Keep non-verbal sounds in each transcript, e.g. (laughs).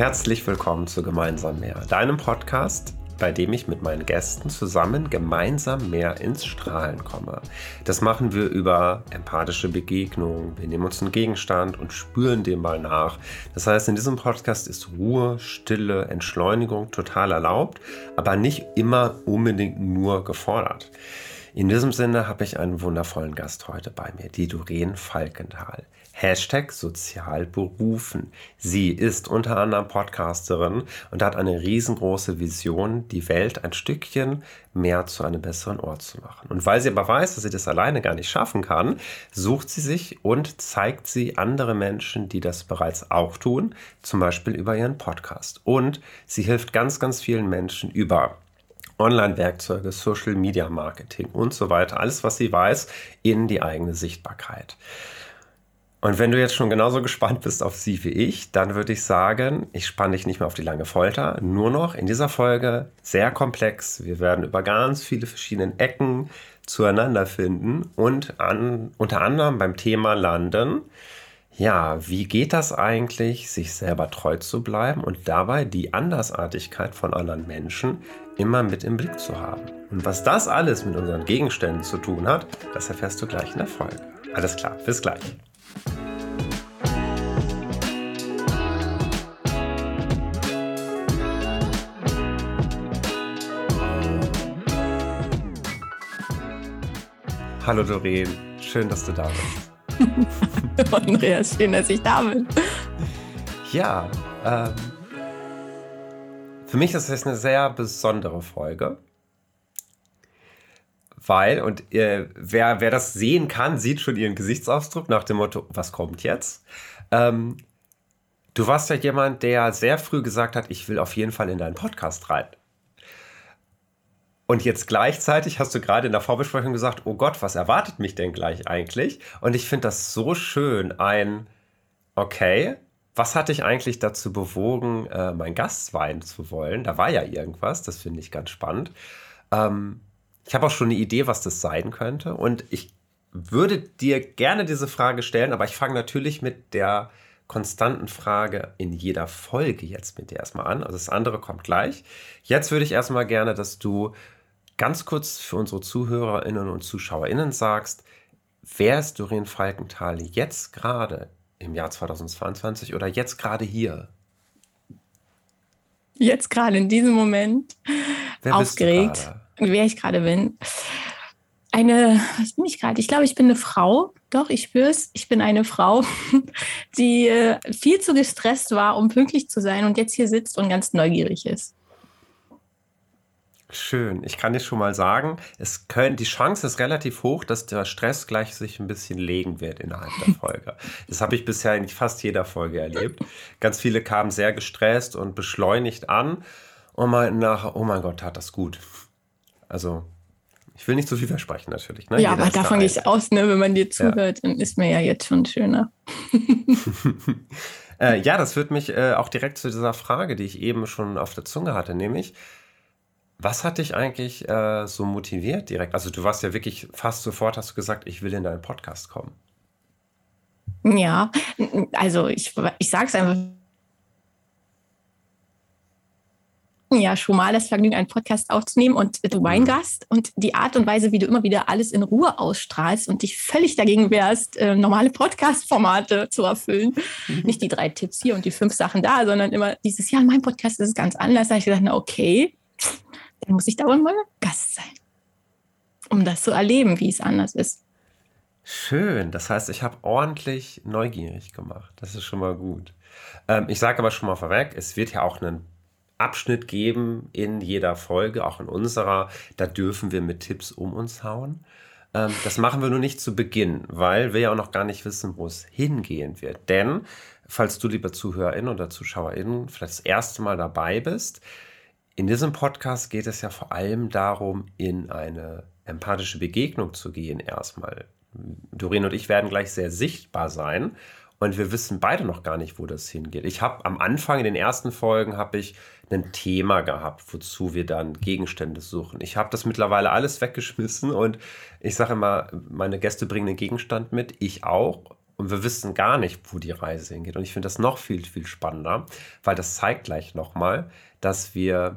Herzlich willkommen zu Gemeinsam mehr, deinem Podcast, bei dem ich mit meinen Gästen zusammen gemeinsam mehr ins Strahlen komme. Das machen wir über empathische Begegnungen. Wir nehmen uns einen Gegenstand und spüren dem mal nach. Das heißt, in diesem Podcast ist Ruhe, Stille, Entschleunigung total erlaubt, aber nicht immer unbedingt nur gefordert. In diesem Sinne habe ich einen wundervollen Gast heute bei mir, die Doreen Falkenthal. Hashtag sozial berufen. Sie ist unter anderem Podcasterin und hat eine riesengroße Vision, die Welt ein Stückchen mehr zu einem besseren Ort zu machen. Und weil sie aber weiß, dass sie das alleine gar nicht schaffen kann, sucht sie sich und zeigt sie andere Menschen, die das bereits auch tun, zum Beispiel über ihren Podcast. Und sie hilft ganz, ganz vielen Menschen über Online-Werkzeuge, Social Media Marketing und so weiter, alles, was sie weiß, in die eigene Sichtbarkeit. Und wenn du jetzt schon genauso gespannt bist auf sie wie ich, dann würde ich sagen, ich spanne dich nicht mehr auf die lange Folter, nur noch in dieser Folge sehr komplex. Wir werden über ganz viele verschiedene Ecken zueinander finden und an, unter anderem beim Thema Landen. Ja, wie geht das eigentlich, sich selber treu zu bleiben und dabei die Andersartigkeit von anderen Menschen immer mit im Blick zu haben? Und was das alles mit unseren Gegenständen zu tun hat, das erfährst du gleich in der Folge. Alles klar, bis gleich. Hallo Doreen, schön, dass du da bist. (laughs) Andreas, schön, dass ich da bin. Ja, ähm, für mich ist es eine sehr besondere Folge. Weil, und äh, wer, wer das sehen kann, sieht schon ihren Gesichtsausdruck nach dem Motto, was kommt jetzt? Ähm, du warst ja jemand, der sehr früh gesagt hat, ich will auf jeden Fall in deinen Podcast rein. Und jetzt gleichzeitig hast du gerade in der Vorbesprechung gesagt, oh Gott, was erwartet mich denn gleich eigentlich? Und ich finde das so schön, ein, okay, was hat dich eigentlich dazu bewogen, äh, mein Gast sein zu wollen? Da war ja irgendwas, das finde ich ganz spannend. Ähm, ich habe auch schon eine Idee, was das sein könnte. Und ich würde dir gerne diese Frage stellen, aber ich fange natürlich mit der konstanten Frage in jeder Folge jetzt mit dir erstmal an. Also das andere kommt gleich. Jetzt würde ich erstmal gerne, dass du ganz kurz für unsere ZuhörerInnen und ZuschauerInnen sagst, wer ist Doreen Falkenthal jetzt gerade im Jahr 2022 oder jetzt gerade hier? Jetzt gerade in diesem Moment wer aufgeregt, wer ich gerade bin. Eine, was bin ich gerade? Ich glaube, ich bin eine Frau. Doch, ich spüre es. Ich bin eine Frau, (laughs) die äh, viel zu gestresst war, um pünktlich zu sein und jetzt hier sitzt und ganz neugierig ist. Schön. Ich kann dir schon mal sagen, es können, die Chance ist relativ hoch, dass der Stress gleich sich ein bisschen legen wird innerhalb der (laughs) Folge. Das habe ich bisher in fast jeder Folge erlebt. Ganz viele kamen sehr gestresst und beschleunigt an und meinten nachher, oh mein Gott, tat das gut. Also, ich will nicht zu viel versprechen natürlich. Ne? Ja, Jeder aber davon gehe ich aus, ne? wenn man dir zuhört, ja. dann ist mir ja jetzt schon schöner. (laughs) äh, ja, das führt mich äh, auch direkt zu dieser Frage, die ich eben schon auf der Zunge hatte, nämlich, was hat dich eigentlich äh, so motiviert direkt? Also du warst ja wirklich fast sofort, hast du gesagt, ich will in deinen Podcast kommen. Ja, also ich, ich sage es einfach. Ja, schon mal das Vergnügen, einen Podcast aufzunehmen und du mein mhm. Gast und die Art und Weise, wie du immer wieder alles in Ruhe ausstrahlst und dich völlig dagegen wärst, äh, normale Podcast-Formate zu erfüllen. Mhm. Nicht die drei Tipps hier und die fünf Sachen da, sondern immer dieses, ja, mein Podcast ist ganz anders. Da habe ich gesagt, na okay, dann muss ich da wohl mal Gast sein, um das zu erleben, wie es anders ist. Schön, das heißt, ich habe ordentlich neugierig gemacht. Das ist schon mal gut. Ähm, ich sage aber schon mal vorweg, es wird ja auch einen Abschnitt geben in jeder Folge, auch in unserer. Da dürfen wir mit Tipps um uns hauen. Ähm, das machen wir nur nicht zu Beginn, weil wir ja auch noch gar nicht wissen, wo es hingehen wird. Denn, falls du, lieber ZuhörerInnen oder ZuschauerInnen, vielleicht das erste Mal dabei bist, in diesem Podcast geht es ja vor allem darum, in eine empathische Begegnung zu gehen erstmal. Doreen und ich werden gleich sehr sichtbar sein und wir wissen beide noch gar nicht, wo das hingeht. Ich habe am Anfang in den ersten Folgen habe ich ein Thema gehabt, wozu wir dann Gegenstände suchen. Ich habe das mittlerweile alles weggeschmissen und ich sage immer, meine Gäste bringen einen Gegenstand mit, ich auch und wir wissen gar nicht, wo die Reise hingeht. Und ich finde das noch viel, viel spannender, weil das zeigt gleich nochmal, dass wir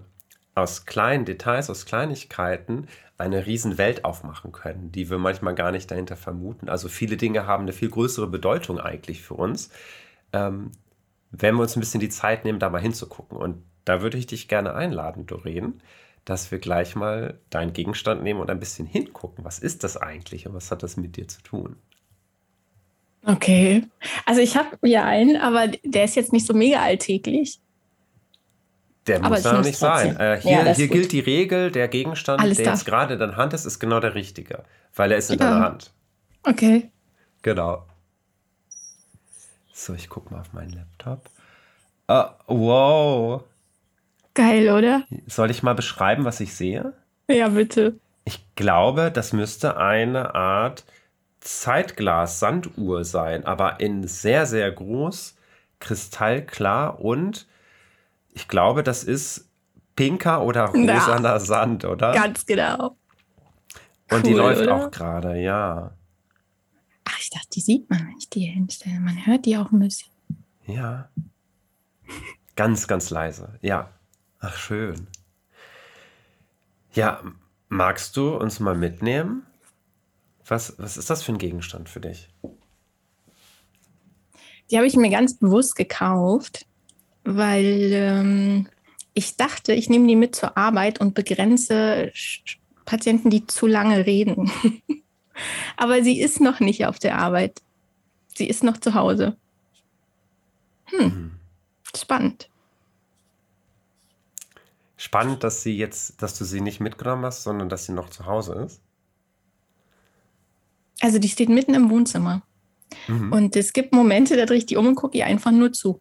aus kleinen Details, aus Kleinigkeiten eine riesen Welt aufmachen können, die wir manchmal gar nicht dahinter vermuten. Also viele Dinge haben eine viel größere Bedeutung eigentlich für uns, ähm, wenn wir uns ein bisschen die Zeit nehmen, da mal hinzugucken. Und da würde ich dich gerne einladen, Doreen, dass wir gleich mal deinen Gegenstand nehmen und ein bisschen hingucken. Was ist das eigentlich und was hat das mit dir zu tun? Okay. Also ich habe ja einen, aber der ist jetzt nicht so mega alltäglich. Der Aber muss nehm's nicht sein. Äh, hier Ja, hier gilt die Regel, der Gegenstand, Alles der darf. jetzt gerade in deiner Hand ist, ist genau der richtige, weil er ist in Ja. deiner Hand. Okay. Genau. So, ich gucke mal auf meinen Laptop. Ah, wow. Geil, oder? Soll ich mal beschreiben, was ich sehe? Ja, bitte. Ich glaube, das müsste eine Art Zeitglas-Sanduhr sein, aber in sehr, sehr groß, kristallklar und ich glaube, das ist pinker oder rosaner Sand, oder? Ganz genau. und die cool, läuft oder? auch gerade, ja. Ach, ich dachte, die sieht man, wenn ich die hinstelle. Man hört die auch ein bisschen. Ja. Ganz, ganz leise. Ja. Ach, schön. Ja, magst du uns mal mitnehmen? Was, was ist das für ein Gegenstand für dich? Die habe ich mir ganz bewusst gekauft, weil ähm, ich dachte, ich nehme die mit zur Arbeit und begrenze Patienten, die zu lange reden. (laughs) Aber sie ist noch nicht auf der Arbeit. Sie ist noch zu Hause. Hm, spannend. Spannend, dass sie jetzt, dass du sie nicht mitgenommen hast, sondern dass sie noch zu Hause ist. Also die steht mitten im Wohnzimmer. Mhm. Und es gibt Momente, da drehe ich die um und gucke ihr einfach nur zu.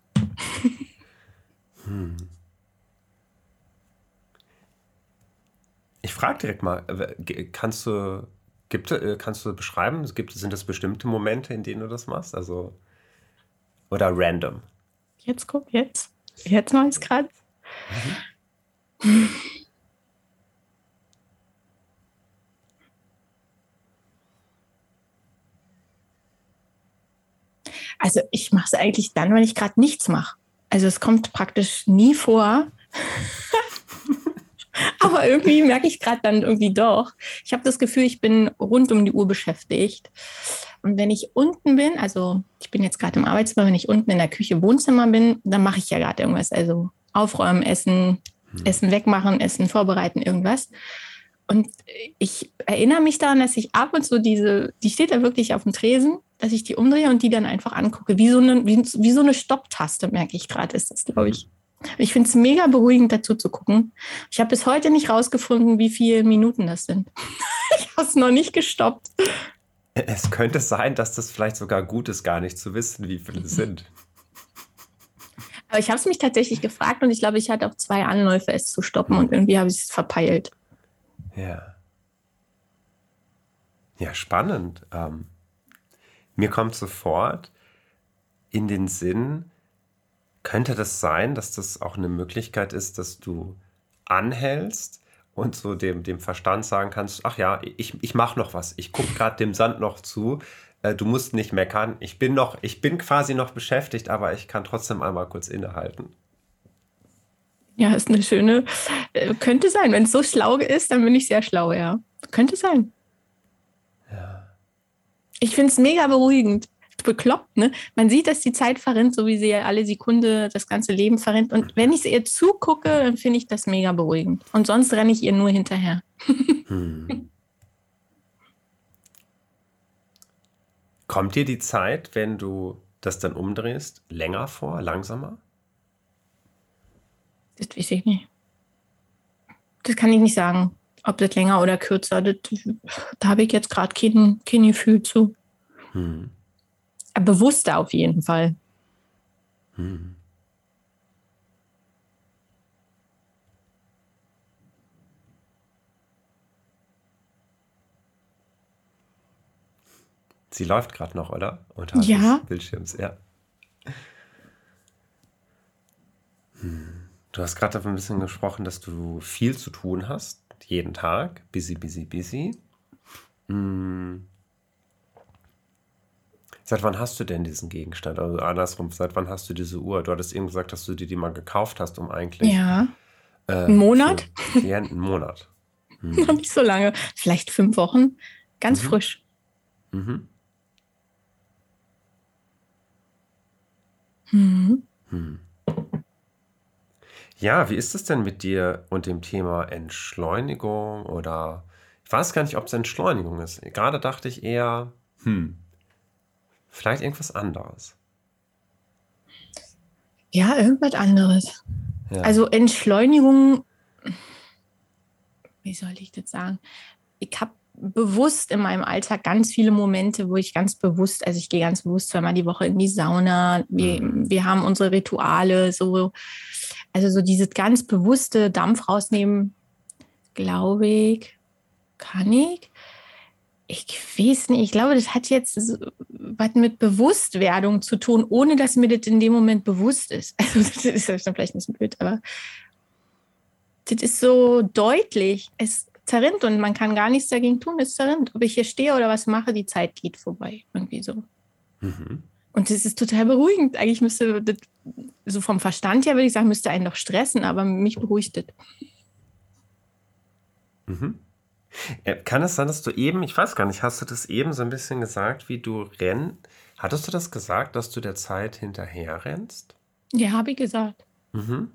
Ich frage direkt mal, äh, kannst du, gibt, äh, kannst du beschreiben, gibt, sind das bestimmte Momente, in denen du das machst? Also, oder random? Jetzt guck, jetzt. Jetzt mache ich es gerade. Also ich mache es eigentlich dann, wenn ich gerade nichts mache. Also es kommt praktisch nie vor. (laughs) Aber irgendwie merke ich gerade dann irgendwie doch. Ich habe das Gefühl, ich bin rund um die Uhr beschäftigt. Und wenn ich unten bin, also ich bin jetzt gerade im Arbeitszimmer, wenn ich unten in der Küche, Wohnzimmer bin, dann mache ich ja gerade irgendwas. Also aufräumen, essen, Essen wegmachen, Essen vorbereiten, irgendwas. Und ich erinnere mich daran, dass ich ab und zu diese, die steht da wirklich auf dem Tresen, dass ich die umdrehe und die dann einfach angucke. Wie so eine, wie, wie so eine Stopptaste, merke ich gerade, ist das, glaube ich. Ich finde es mega beruhigend, dazu zu gucken. Ich habe bis heute nicht rausgefunden, wie viele Minuten das sind. (laughs) ich habe es noch nicht gestoppt. Es könnte sein, dass das vielleicht sogar gut ist, gar nicht zu wissen, wie viele es sind. Aber ich habe es mich tatsächlich gefragt und ich glaube, ich hatte auch zwei Anläufe, es zu stoppen und irgendwie habe ich es verpeilt. Ja. Ja, spannend. Ähm, mir kommt sofort in den Sinn, könnte das sein, dass das auch eine Möglichkeit ist, dass du anhältst und so dem, dem Verstand sagen kannst, ach ja, ich, ich mache noch was, ich gucke gerade dem Sand noch zu, äh, du musst nicht meckern, ich bin noch, ich bin quasi noch beschäftigt, aber ich kann trotzdem einmal kurz innehalten. Ja, ist eine schöne, äh, könnte sein. Wenn es so schlau ist, dann bin ich sehr schlau, ja. Könnte sein. Ja. Ich finde es mega beruhigend. Bekloppt, ne? Man sieht, dass die Zeit verrinnt, so wie sie ja alle Sekunde das ganze Leben verrinnt. Und wenn ich ihr zugucke, dann finde ich das mega beruhigend. Und sonst renne ich ihr nur hinterher. Hm. Kommt dir die Zeit, wenn du das dann umdrehst, länger vor, langsamer? Das weiß ich nicht. Das kann ich nicht sagen, ob das länger oder kürzer. Das, da habe ich jetzt gerade kein, kein Gefühl zu. Hm. Bewusster auf jeden Fall. Hm. Sie läuft gerade noch, oder? Unterhalb Ja. des Bildschirms, ja. Hm. Du hast gerade davon ein bisschen gesprochen, dass du viel zu tun hast, jeden Tag. Busy, busy, busy. Hm. Seit wann hast du denn diesen Gegenstand? Also andersrum, seit wann hast du diese Uhr? Du hattest eben gesagt, dass du dir die mal gekauft hast, um eigentlich. Ja. Äh, Ein Monat? Klienten, einen Monat. (laughs) Hm. Noch nicht so lange. Vielleicht fünf Wochen. Ganz mhm. frisch. Mhm. Mhm. Hm. Ja, wie ist es denn mit dir und dem Thema Entschleunigung oder ich weiß gar nicht, ob es Entschleunigung ist. Gerade dachte ich eher, hm, vielleicht irgendwas anderes. Ja, irgendwas anderes. Ja. Also Entschleunigung, wie soll ich das sagen? Ich habe bewusst in meinem Alltag ganz viele Momente, wo ich ganz bewusst, also ich gehe ganz bewusst zweimal die Woche in die Sauna. Wir, mhm. wir haben unsere Rituale, so also so dieses ganz bewusste Dampf rausnehmen, glaube ich, kann ich. Ich weiß nicht, ich glaube, das hat jetzt was mit Bewusstwerdung zu tun, ohne dass mir das in dem Moment bewusst ist. (laughs) Also das ist vielleicht ein bisschen blöd, aber das ist so deutlich. Es zerrinnt und man kann gar nichts dagegen tun, es zerrinnt. Ob ich hier stehe oder was mache, die Zeit geht vorbei. Irgendwie so. Mhm. Und das ist total beruhigend. Eigentlich müsste das, so vom Verstand her würde ich sagen, müsste einen doch stressen, aber mich beruhigt das. Mhm. Äh, kann es sein, dass du eben, ich weiß gar nicht, hast du das eben so ein bisschen gesagt, wie du rennst? Hattest du das gesagt, dass du der Zeit hinterher rennst? Ja, habe ich gesagt. Mhm.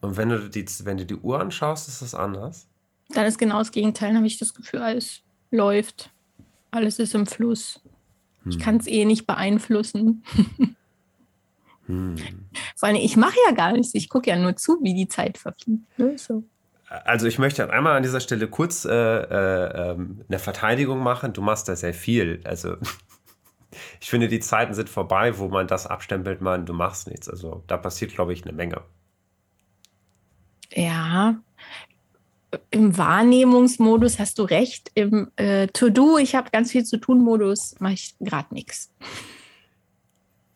Und wenn du, die, wenn du die Uhr anschaust, ist das anders? Dann ist genau das Gegenteil. Dann habe ich das Gefühl, alles läuft. Alles ist im Fluss. Ich hm. kann es eh nicht beeinflussen. hm. (laughs) Vor allem, ich mache ja gar nichts. Ich gucke ja nur zu, wie die Zeit verfliegt. Ne? So. Also ich möchte einmal an dieser Stelle kurz äh, äh, ähm, eine Verteidigung machen. Du machst da sehr viel. Also (laughs) ich finde, die Zeiten sind vorbei, wo man das abstempelt, man, du machst nichts. Also da passiert, glaube ich, eine Menge. Ja, im Wahrnehmungsmodus hast du recht. Im äh, To-Do, ich habe ganz viel zu tun Modus, mache ich gerade nichts.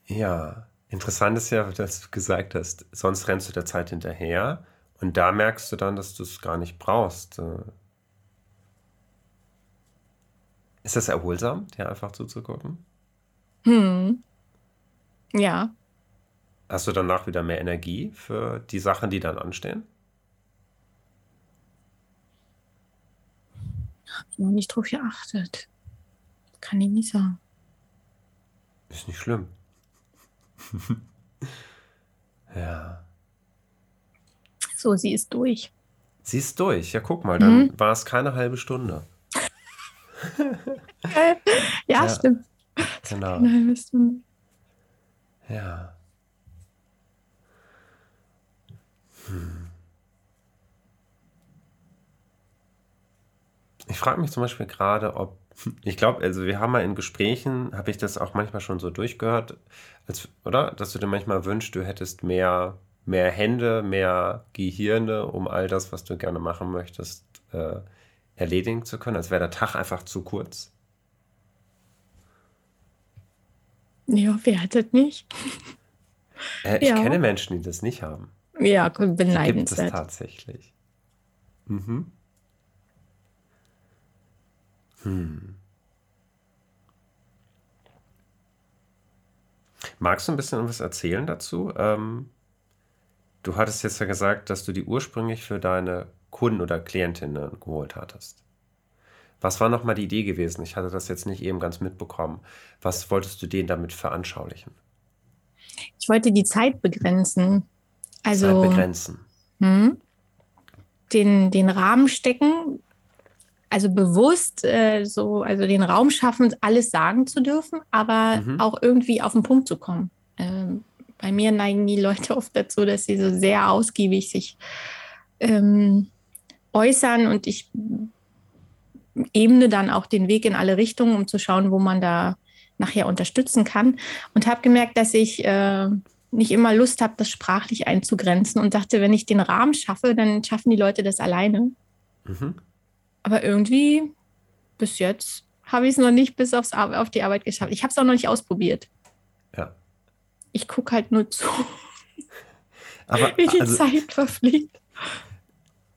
Ja, interessant ist ja, dass du gesagt hast, sonst rennst du der Zeit hinterher und da merkst du dann, dass du es gar nicht brauchst. Äh. Ist das erholsam, dir einfach zuzugucken? Hm. Ja. Hast du danach wieder mehr Energie für die Sachen, die dann anstehen? Habe ich noch nicht drauf geachtet. Kann ich nicht sagen. Ist nicht schlimm. (laughs) ja. So, sie ist durch. Sie ist durch. Ja, guck mal, dann mhm. war es keine halbe Stunde. (laughs) ja, ja, stimmt. Genau. Eine halbe Stunde. Ja. Hm. Ich frage mich zum Beispiel gerade, ob, ich glaube, also wir haben mal in Gesprächen, habe ich das auch manchmal schon so durchgehört, als, oder? Dass du dir manchmal wünschst, du hättest mehr, mehr Hände, mehr Gehirne, um all das, was du gerne machen möchtest, äh, erledigen zu können. Als wäre der Tag einfach zu kurz. Ja, wer hat das nicht? Äh, ich ja. kenne Menschen, die das nicht haben. Ja, beneidenswert. Gibt es tatsächlich. Mhm. Hm. Magst du ein bisschen was erzählen dazu? Ähm, du hattest jetzt ja gesagt, dass du die ursprünglich für deine Kunden oder Klientinnen geholt hattest. Was war nochmal die Idee gewesen? Ich hatte das jetzt nicht eben ganz mitbekommen. Was wolltest du denen damit veranschaulichen? Ich wollte die Zeit begrenzen. Also, Zeit begrenzen. Hm, den, den Rahmen stecken, also bewusst äh, so, also den Raum schaffen, alles sagen zu dürfen, aber mhm. auch irgendwie auf den Punkt zu kommen. Ähm, bei mir neigen die Leute (laughs) oft dazu, dass sie so sehr ausgiebig sich ähm, äußern und ich ebne dann auch den Weg in alle Richtungen, um zu schauen, wo man da nachher unterstützen kann. Und habe gemerkt, dass ich äh, nicht immer Lust habe, das sprachlich einzugrenzen und dachte, wenn ich den Rahmen schaffe, dann schaffen die Leute das alleine. Mhm. Aber irgendwie, bis jetzt, habe ich es noch nicht bis aufs, auf die Arbeit geschafft. Ich habe es auch noch nicht ausprobiert. Ja. Ich gucke halt nur zu, (laughs) Aber, wie die also, Zeit verfliegt.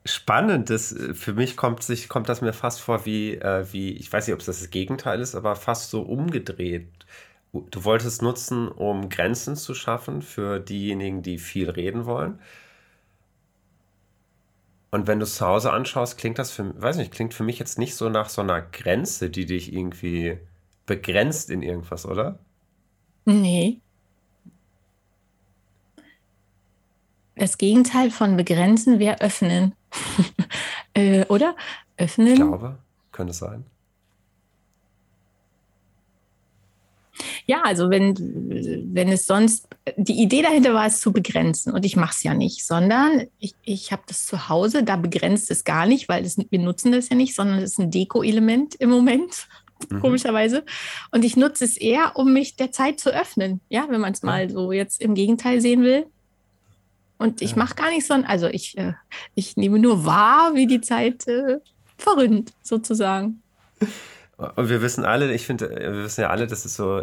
spannend. Das, äh, für mich kommt, sich, kommt das mir fast vor wie, äh, wie, ich weiß nicht, ob es das Gegenteil ist, aber fast so umgedreht. Du wolltest nutzen, um Grenzen zu schaffen für diejenigen, die viel reden wollen. Und wenn du es zu Hause anschaust, klingt das für, weiß nicht, klingt für mich jetzt nicht so nach so einer Grenze, die dich irgendwie begrenzt in irgendwas, oder? Nee. Das Gegenteil von begrenzen wäre öffnen. (laughs) äh, oder? Öffnen. Ich glaube, könnte es sein. Ja, also wenn, wenn es sonst, die Idee dahinter war es zu begrenzen und ich mache es ja nicht, sondern ich, ich habe das zu Hause, da begrenzt es gar nicht, weil das, wir nutzen das ja nicht, sondern es ist ein Deko-Element im Moment, mhm. komischerweise. Und ich nutze es eher, um mich der Zeit zu öffnen, ja, wenn man es mal so jetzt im Gegenteil sehen will. Und ich ja. mache gar nicht so, also ich, äh, ich nehme nur wahr, wie die Zeit äh, verrinnt, sozusagen. (laughs) Und wir wissen alle, ich finde, wir wissen ja alle, das ist so,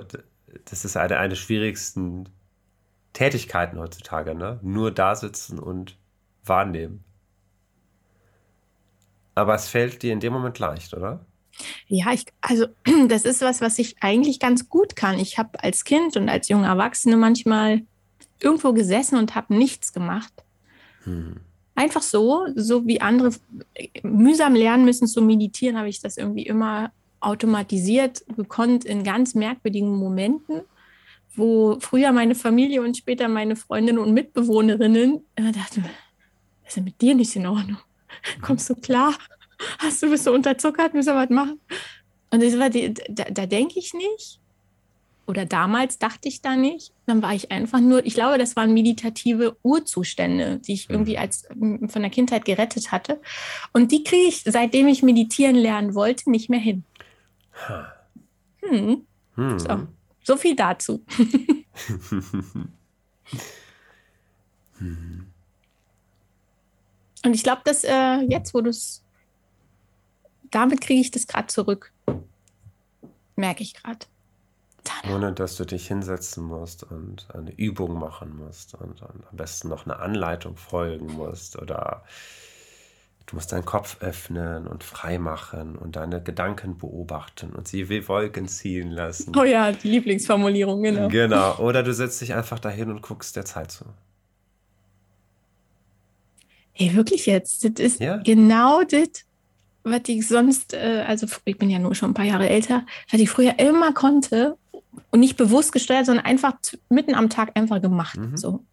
das ist eine, eine der schwierigsten Tätigkeiten heutzutage, ne? Nur da sitzen und wahrnehmen. Aber es fällt dir in dem Moment leicht, oder? Ja, ich, also (clears throat) das ist was, was ich eigentlich ganz gut kann. Ich habe als Kind und als junge Erwachsene manchmal irgendwo gesessen und habe nichts gemacht. Hm. Einfach so, so wie andere mühsam lernen müssen zu meditieren, habe ich das irgendwie immer automatisiert gekonnt in ganz merkwürdigen Momenten, wo früher meine Familie und später meine Freundinnen und Mitbewohnerinnen äh, dachten, was ist denn mit dir nicht in Ordnung? Kommst du klar? Hast du bist so unterzuckert, müssen wir was machen? Und das war die, da, da denke ich nicht. Oder damals dachte ich da nicht. Dann war ich einfach nur, ich glaube, das waren meditative Urzustände, die ich irgendwie mhm. als von der Kindheit gerettet hatte. Und die kriege ich, seitdem ich meditieren lernen wollte, nicht mehr hin. Hm. Hm. So. so viel dazu. (laughs) Und ich glaube, dass äh, jetzt, wo du es, damit kriege ich das gerade zurück. Merke ich gerade. Ohne dass du dich hinsetzen musst und eine Übung machen musst und, und am besten noch eine Anleitung folgen musst oder Du musst deinen Kopf öffnen und frei machen und deine Gedanken beobachten und sie wie Wolken ziehen lassen. Oh ja, die Lieblingsformulierung, genau. Genau. Oder du setzt dich einfach dahin und guckst der Zeit zu. Hey, wirklich jetzt? Das ist ja. genau das, was ich sonst, äh, also ich bin ja nur schon ein paar Jahre älter, was ich früher immer konnte und nicht bewusst gesteuert, sondern einfach mitten am Tag einfach gemacht. Mhm. So.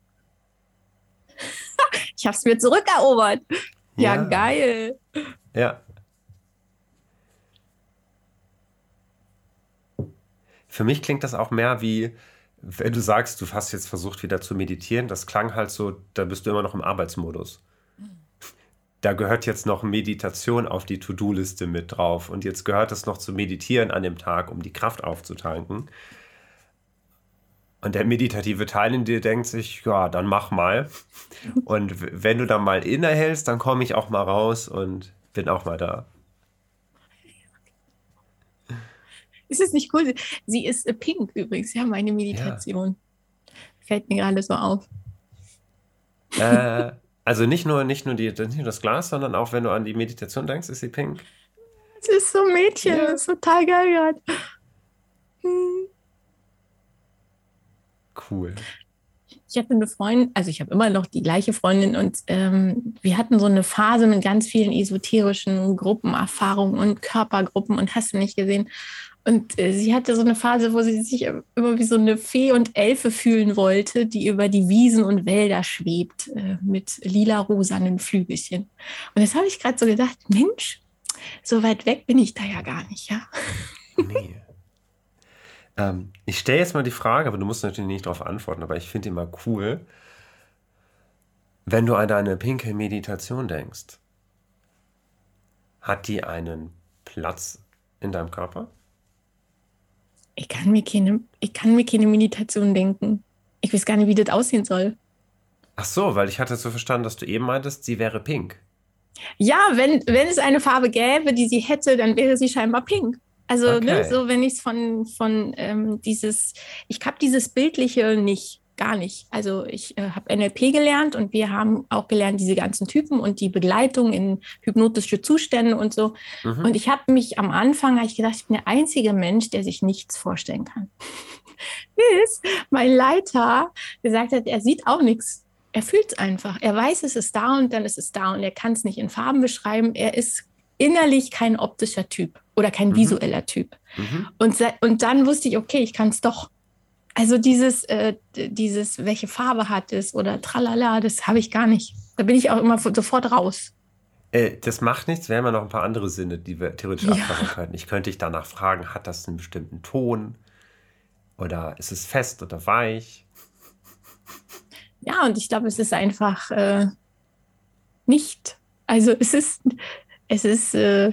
(laughs) ich habe es mir zurückerobert. Ja, ja, geil. Ja. Für mich klingt das auch mehr wie, wenn du sagst, du hast jetzt versucht wieder zu meditieren, das klang halt so, da bist du immer noch im Arbeitsmodus. Da gehört jetzt noch Meditation auf die To-Do-Liste mit drauf und jetzt gehört es noch zu meditieren an dem Tag, um die Kraft aufzutanken. Und der meditative Teil in dir denkt sich, ja, dann mach mal. Und wenn du dann mal innehältst, dann komme ich auch mal raus und bin auch mal da. Ist es nicht cool? Sie ist pink übrigens, ja, meine Meditation. Ja. Fällt mir gerade so auf. Äh, also nicht nur, nicht, nur die, nicht nur das Glas, sondern auch wenn du an die Meditation denkst, ist sie pink. Es ist so ein Mädchen, ja. das ist total geil gerade. Hm. Cool. Ich hatte eine Freundin, also ich habe immer noch die gleiche Freundin und ähm, wir hatten so eine Phase mit ganz vielen esoterischen Gruppenerfahrungen und Körpergruppen und hast du nicht gesehen. Und äh, sie hatte so eine Phase, wo sie sich immer wie so eine Fee und Elfe fühlen wollte, die über die Wiesen und Wälder schwebt äh, mit lila-rosanen Flügelchen. Und jetzt habe ich gerade so gedacht, Mensch, so weit weg bin ich da ja gar nicht, ja. Nee. Ähm, ich stelle jetzt mal die Frage, aber du musst natürlich nicht darauf antworten, aber ich finde die mal cool. Wenn du an deine pinke Meditation denkst, hat die einen Platz in deinem Körper? Ich kann mir keine, ich kann mir keine Meditation denken. Ich weiß gar nicht, wie das aussehen soll. Ach so, weil ich hatte so verstanden, dass du eben meintest, sie wäre pink. Ja, wenn, wenn es eine Farbe gäbe, die sie hätte, dann wäre sie scheinbar pink. Also, ne, okay. ne, so wenn ich es von, von ähm, dieses, ich habe dieses Bildliche nicht. gar nicht. Also ich äh, habe NLP gelernt und wir haben auch gelernt, diese ganzen Typen und die Begleitung in hypnotische Zustände und so. Mhm. Und ich habe mich am Anfang, habe ich gedacht, ich bin der einzige Mensch, der sich nichts vorstellen kann. (laughs) Bis mein Leiter gesagt hat, er sieht auch nichts. Er fühlt es einfach. Er weiß, es ist da und dann ist es da und er kann es nicht in Farben beschreiben. Er ist innerlich kein optischer Typ oder kein mhm. visueller Typ. Mhm. Und, und dann wusste ich, okay, ich kann es doch. Also dieses, äh, dieses, welche Farbe hat es oder tralala, das habe ich gar nicht. Da bin ich auch immer sofort raus. Äh, das macht nichts, wir haben ja noch ein paar andere Sinne, die wir theoretisch ja. abfangen könnten. Ich könnte dich danach fragen, hat das einen bestimmten Ton? Oder ist es fest oder weich? Ja, und ich glaube, es ist einfach äh, nicht. Also es ist, es ist äh,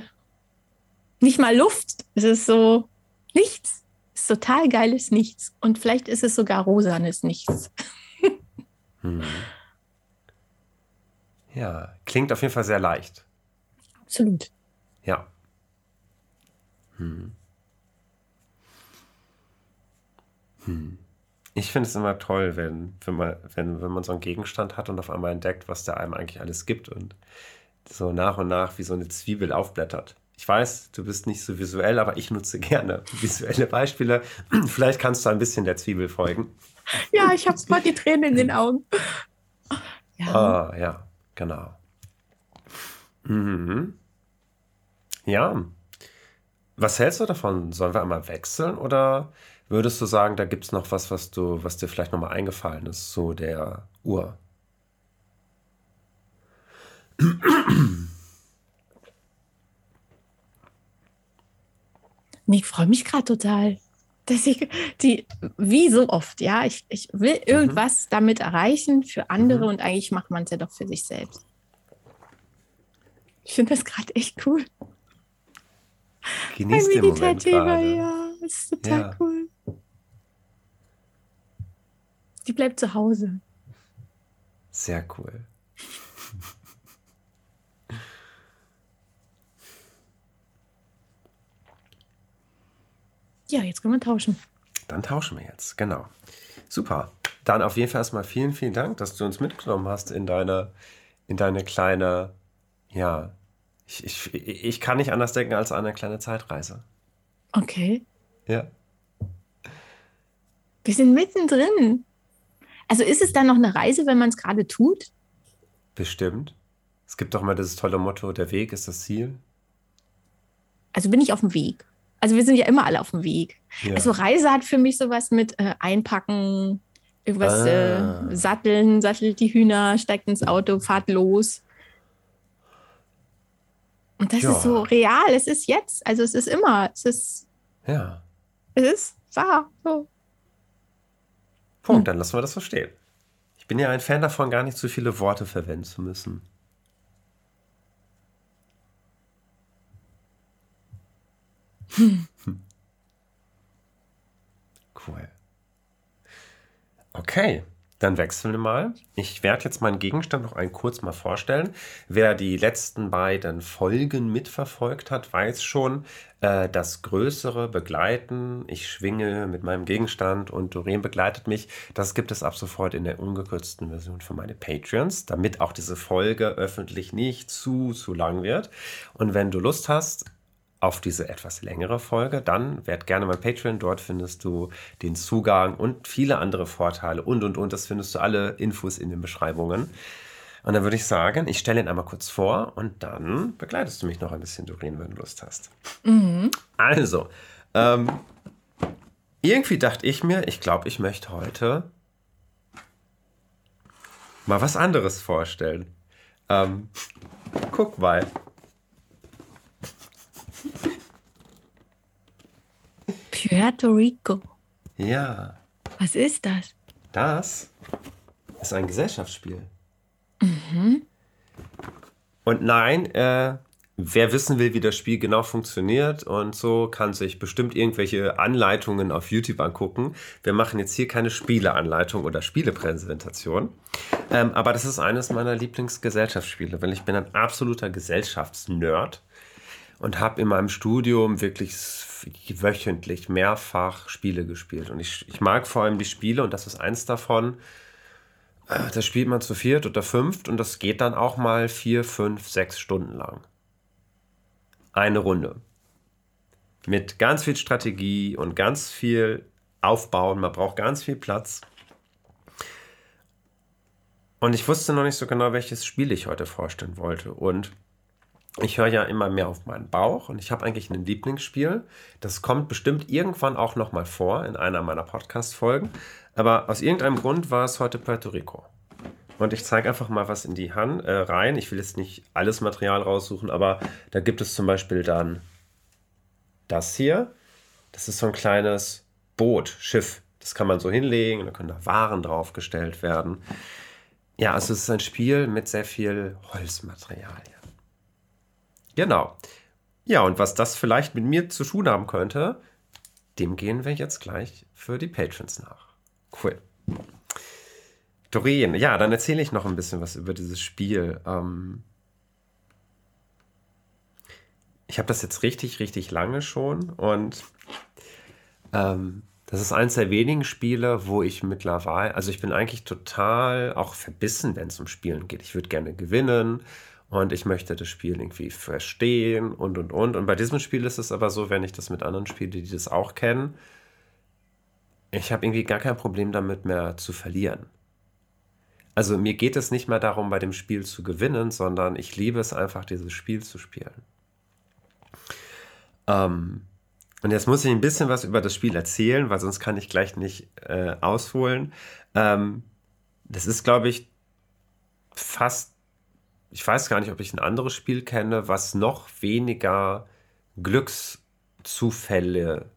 nicht mal Luft. Es ist so nichts. Es ist total geiles Nichts. Und vielleicht ist es sogar rosanes Nichts. hm. Ja, klingt auf jeden Fall sehr leicht. Absolut. Ja. Hm. Hm. Ich finde es immer toll, wenn, wenn, man, wenn, wenn man so einen Gegenstand hat und auf einmal entdeckt, was der einem eigentlich alles gibt und so nach und nach wie so eine Zwiebel aufblättert. Ich weiß, du bist nicht so visuell, aber ich nutze gerne (laughs) visuelle Beispiele. (clears throat) Vielleicht kannst du ein bisschen der Zwiebel folgen. Ja, ich habe sofort die Tränen in den Augen. Ja, ah, ja genau. Mhm. Ja. Was hältst du davon? Sollen wir einmal wechseln oder würdest du sagen, da gibt es noch was, was du, was dir vielleicht nochmal eingefallen ist, so der Uhr? Ich freue mich gerade total. Dass ich die, wie so oft, ja, ich, ich will mhm. irgendwas mhm. damit erreichen für andere mhm. und eigentlich macht man es ja doch für sich selbst. Ich finde das gerade echt cool. Genieß den Moment gerade. Ja, ist total ja. cool. Die bleibt zu Hause. Sehr cool. Ja, jetzt können wir tauschen. Dann tauschen wir jetzt, genau. Super. Dann auf jeden Fall erstmal vielen, vielen Dank, dass du uns mitgenommen hast in deine, in deine kleine, ja, ich, ich, ich kann nicht anders denken als an eine kleine Zeitreise. Okay. Ja. Wir sind mittendrin. Also ist es dann noch eine Reise, wenn man es gerade tut? Bestimmt. Es gibt doch mal dieses tolle Motto, der Weg ist das Ziel. Also bin ich auf dem Weg. Also wir sind ja immer alle auf dem Weg. Ja. Also Reise hat für mich sowas mit äh, Einpacken, irgendwas äh, ah. äh, satteln, sattelt die Hühner, steigt ins Auto, fahrt los. Und das ja. ist so real, es ist jetzt, also es ist immer, es ist. Ja. Es ist wahr. So. Punkt, hm. dann lassen wir das so stehen. Ich bin ja ein Fan davon, gar nicht zu viele Worte verwenden zu müssen. Cool. Okay, dann wechseln wir mal. Ich werde jetzt meinen Gegenstand noch ein kurz mal vorstellen. Wer die letzten beiden Folgen mitverfolgt hat, weiß schon, äh, das größere Begleiten, ich schwinge mit meinem Gegenstand und Doreen begleitet mich, das gibt es ab sofort in der ungekürzten Version für meine Patreons, damit auch diese Folge öffentlich nicht zu, zu lang wird. Und wenn du Lust hast, auf diese etwas längere Folge, dann werd gerne mein Patreon. Dort findest du den Zugang und viele andere Vorteile und und und. Das findest du alle Infos in den Beschreibungen. Und dann würde ich sagen, ich stelle ihn einmal kurz vor und dann begleitest du mich noch ein bisschen, Doreen, wenn du Lust hast. Mhm. Also, ähm, irgendwie dachte ich mir, ich glaube, ich möchte heute mal was anderes vorstellen. Ähm, guck mal. Puerto Rico. Ja. Was ist das? Das ist ein Gesellschaftsspiel. Mhm. Und nein, äh, wer wissen will, wie das Spiel genau funktioniert und so, kann sich bestimmt irgendwelche Anleitungen auf YouTube angucken. Wir machen jetzt hier keine Spieleanleitung oder Spielepräsentation. Ähm, aber das ist eines meiner Lieblingsgesellschaftsspiele, weil ich bin ein absoluter Gesellschaftsnerd. Und habe in meinem Studium wirklich wöchentlich mehrfach Spiele gespielt. Und ich, ich mag vor allem die Spiele und das ist eins davon. Äh, das spielt man zu viert oder fünft und das geht dann auch mal vier, fünf, sechs Stunden lang. Eine Runde. Mit ganz viel Strategie und ganz viel Aufbauen. Man braucht ganz viel Platz. Und ich wusste noch nicht so genau, welches Spiel ich heute vorstellen wollte. Und ich höre ja immer mehr auf meinen Bauch und ich habe eigentlich ein Lieblingsspiel. Das kommt bestimmt irgendwann auch nochmal vor in einer meiner Podcast-Folgen. Aber aus irgendeinem Grund war es heute Puerto Rico. Und ich zeige einfach mal was in die Hand äh, rein. Ich will jetzt nicht alles Material raussuchen, aber da gibt es zum Beispiel dann das hier. Das ist so ein kleines Boot, Schiff. Das kann man so hinlegen, da können da Waren draufgestellt werden. Ja, also es ist ein Spiel mit sehr viel Holzmaterialien. Genau. Ja, und was das vielleicht mit mir zu tun haben könnte, dem gehen wir jetzt gleich für die Patrons nach. Cool. Doreen, ja, dann erzähle ich noch ein bisschen was über dieses Spiel. Ähm ich habe das jetzt richtig, richtig lange schon und ähm, das ist eines der wenigen Spiele, wo ich mittlerweile, also ich bin eigentlich total auch verbissen, wenn es um Spielen geht. Ich würde gerne gewinnen und ich möchte das Spiel irgendwie verstehen und und und. Und bei diesem Spiel ist es aber so, wenn ich das mit anderen spiele, die das auch kennen, ich habe irgendwie gar kein Problem damit mehr zu verlieren. Also mir geht es nicht mehr darum, bei dem Spiel zu gewinnen, sondern ich liebe es einfach, dieses Spiel zu spielen. Ähm, und jetzt muss ich ein bisschen was über das Spiel erzählen, weil sonst kann ich gleich nicht äh, ausholen. Ähm, das ist, glaube ich, fast ich weiß gar nicht, ob ich ein anderes Spiel kenne, was noch weniger Glückszufälle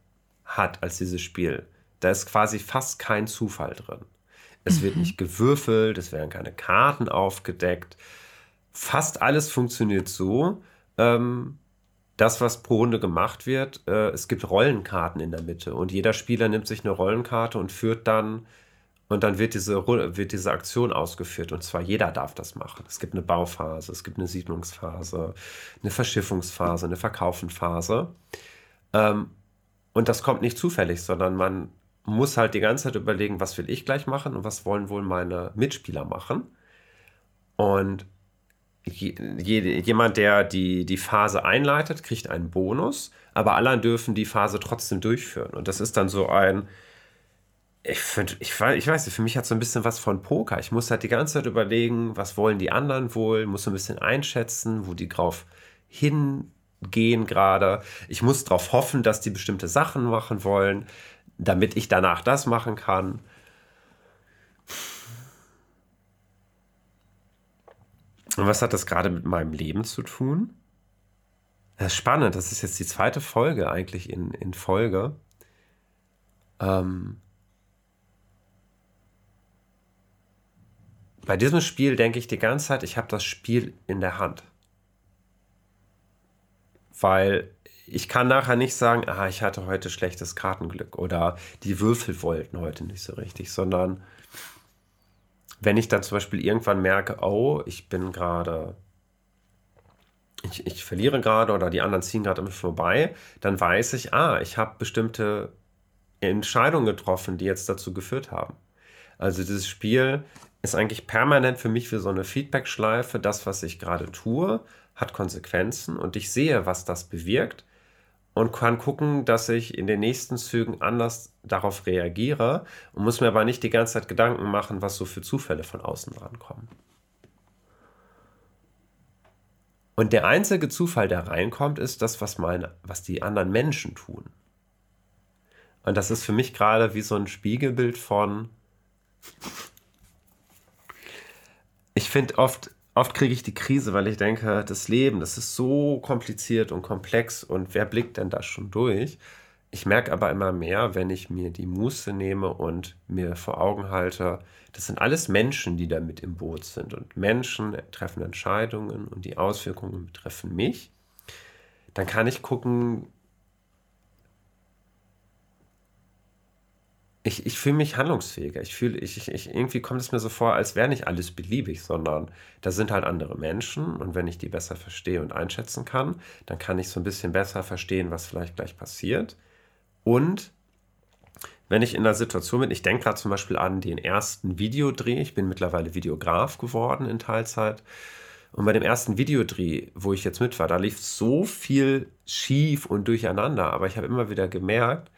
hat als dieses Spiel. Da ist quasi fast kein Zufall drin. Es mhm. wird nicht gewürfelt, es werden keine Karten aufgedeckt. Fast alles funktioniert so. Ähm, das, was pro Runde gemacht wird, äh, es gibt Rollenkarten in der Mitte und jeder Spieler nimmt sich eine Rollenkarte und führt dann und dann wird diese, wird diese Aktion ausgeführt. Und zwar jeder darf das machen. Es gibt eine Bauphase, es gibt eine Siedlungsphase, eine Verschiffungsphase, eine Verkaufenphase. Ähm, und das kommt nicht zufällig, sondern man muss halt die ganze Zeit überlegen, was will ich gleich machen und was wollen wohl meine Mitspieler machen. Und jemand, der die, die Phase einleitet, kriegt einen Bonus, aber alle dürfen die Phase trotzdem durchführen. Und das ist dann so ein, ich finde, ich, ich weiß nicht, für mich hat so ein bisschen was von Poker. Ich muss halt die ganze Zeit überlegen, was wollen die anderen wohl, muss so ein bisschen einschätzen, wo die drauf hingehen gerade. Ich muss darauf hoffen, dass die bestimmte Sachen machen wollen, damit ich danach das machen kann. Und was hat das gerade mit meinem Leben zu tun? Das ist spannend, das ist jetzt die zweite Folge eigentlich in, in Folge. Ähm, Bei diesem Spiel denke ich die ganze Zeit, ich habe das Spiel in der Hand. Weil ich kann nachher nicht sagen, ah, ich hatte heute schlechtes Kartenglück oder die Würfel wollten heute nicht so richtig, sondern wenn ich dann zum Beispiel irgendwann merke, oh, ich bin gerade, ich, ich verliere gerade oder die anderen ziehen gerade vorbei, dann weiß ich, ah, ich habe bestimmte Entscheidungen getroffen, die jetzt dazu geführt haben. Also dieses Spiel ist eigentlich permanent für mich wie so eine Feedback-Schleife. Das, was ich gerade tue, hat Konsequenzen und ich sehe, was das bewirkt und kann gucken, dass ich in den nächsten Zügen anders darauf reagiere und muss mir aber nicht die ganze Zeit Gedanken machen, was so für Zufälle von außen dran kommen. Und der einzige Zufall, der reinkommt, ist das, was, meine, was die anderen Menschen tun. Und das ist für mich gerade wie so ein Spiegelbild von, ich finde oft, oft kriege ich die Krise, weil ich denke, das Leben, das ist so kompliziert und komplex und wer blickt denn da schon durch? Ich merke aber immer mehr, wenn ich mir die Muße nehme und mir vor Augen halte, das sind alles Menschen, die da mit im Boot sind. Und Menschen treffen Entscheidungen und die Auswirkungen betreffen mich. Dann kann ich gucken, ich, ich fühle mich handlungsfähiger. Ich fühle, ich, ich, ich, irgendwie kommt es mir so vor, als wäre nicht alles beliebig, sondern da sind halt andere Menschen und wenn ich die besser verstehe und einschätzen kann, dann kann ich so ein bisschen besser verstehen, was vielleicht gleich passiert. Und wenn ich in einer Situation bin, ich denke gerade zum Beispiel an den ersten Videodreh, ich bin mittlerweile Videograf geworden in Teilzeit. Und bei dem ersten Videodreh, wo ich jetzt mit war, da lief so viel schief und durcheinander, aber ich habe immer wieder gemerkt,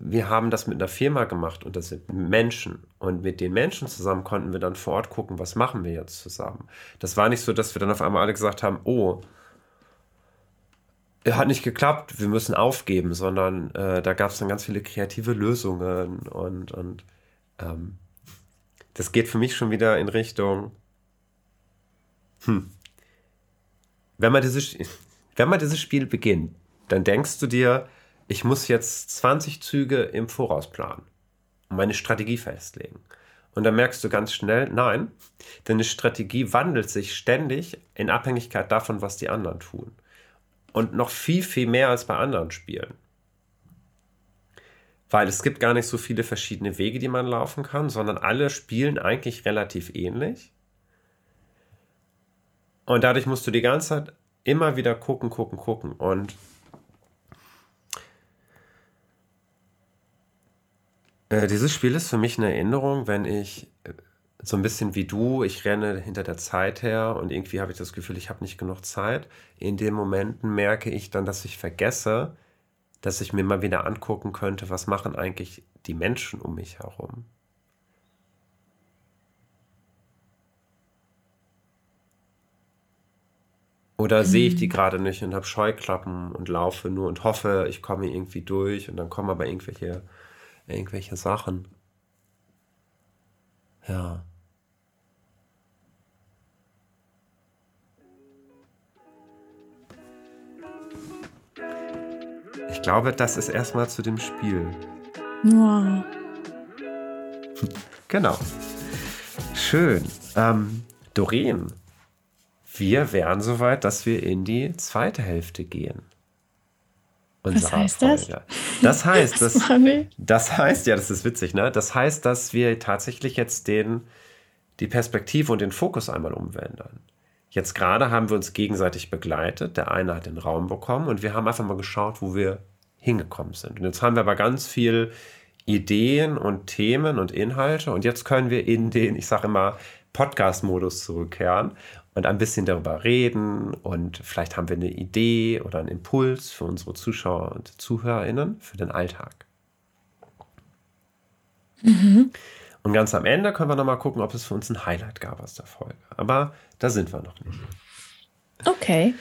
wir haben das mit einer Firma gemacht und das sind Menschen. Und mit den Menschen zusammen konnten wir dann vor Ort gucken, was machen wir jetzt zusammen. Das war nicht so, dass wir dann auf einmal alle gesagt haben, oh, hat nicht geklappt, wir müssen aufgeben, sondern äh, da gab es dann ganz viele kreative Lösungen und, und ähm, das geht für mich schon wieder in Richtung, hm, wenn man dieses, wenn man dieses Spiel beginnt, dann denkst du dir, ich muss jetzt 20 Züge im Voraus planen und meine Strategie festlegen. Und dann merkst du ganz schnell, nein, deine Strategie wandelt sich ständig in Abhängigkeit davon, was die anderen tun. Und noch viel, viel mehr als bei anderen Spielen. Weil es gibt gar nicht so viele verschiedene Wege, die man laufen kann, sondern alle spielen eigentlich relativ ähnlich. Und dadurch musst du die ganze Zeit immer wieder gucken, gucken, gucken. Und Äh, dieses Spiel ist für mich eine Erinnerung, wenn ich äh, so ein bisschen wie du, ich renne hinter der Zeit her und irgendwie habe ich das Gefühl, ich habe nicht genug Zeit. In den Momenten merke ich dann, dass ich vergesse, dass ich mir mal wieder angucken könnte, was machen eigentlich die Menschen um mich herum. Oder sehe ich die mhm. gerade nicht und habe Scheuklappen und laufe nur und hoffe, ich komme irgendwie durch und dann kommen aber irgendwelche irgendwelche Sachen. Ja. Ich glaube, das ist erstmal zu dem Spiel. Wow. (laughs) Genau. Schön. Ähm, Doreen, wir wären soweit, dass wir in die zweite Hälfte gehen. Was heißt Folge. das? Das heißt, das, das heißt, ja, das ist witzig, ne? Das heißt, dass wir tatsächlich jetzt den, die Perspektive und den Fokus einmal umwenden. Jetzt gerade haben wir uns gegenseitig begleitet. Der eine hat den Raum bekommen und wir haben einfach mal geschaut, wo wir hingekommen sind. Und jetzt haben wir aber ganz viel Ideen und Themen und Inhalte und jetzt können wir in den, ich sage immer, Podcast-Modus zurückkehren und ein bisschen darüber reden und vielleicht haben wir eine Idee oder einen Impuls für unsere Zuschauer und ZuhörerInnen für den Alltag. Mhm. Und ganz am Ende können wir nochmal gucken, ob es für uns ein Highlight gab aus der Folge. Aber da sind wir noch nicht. Okay.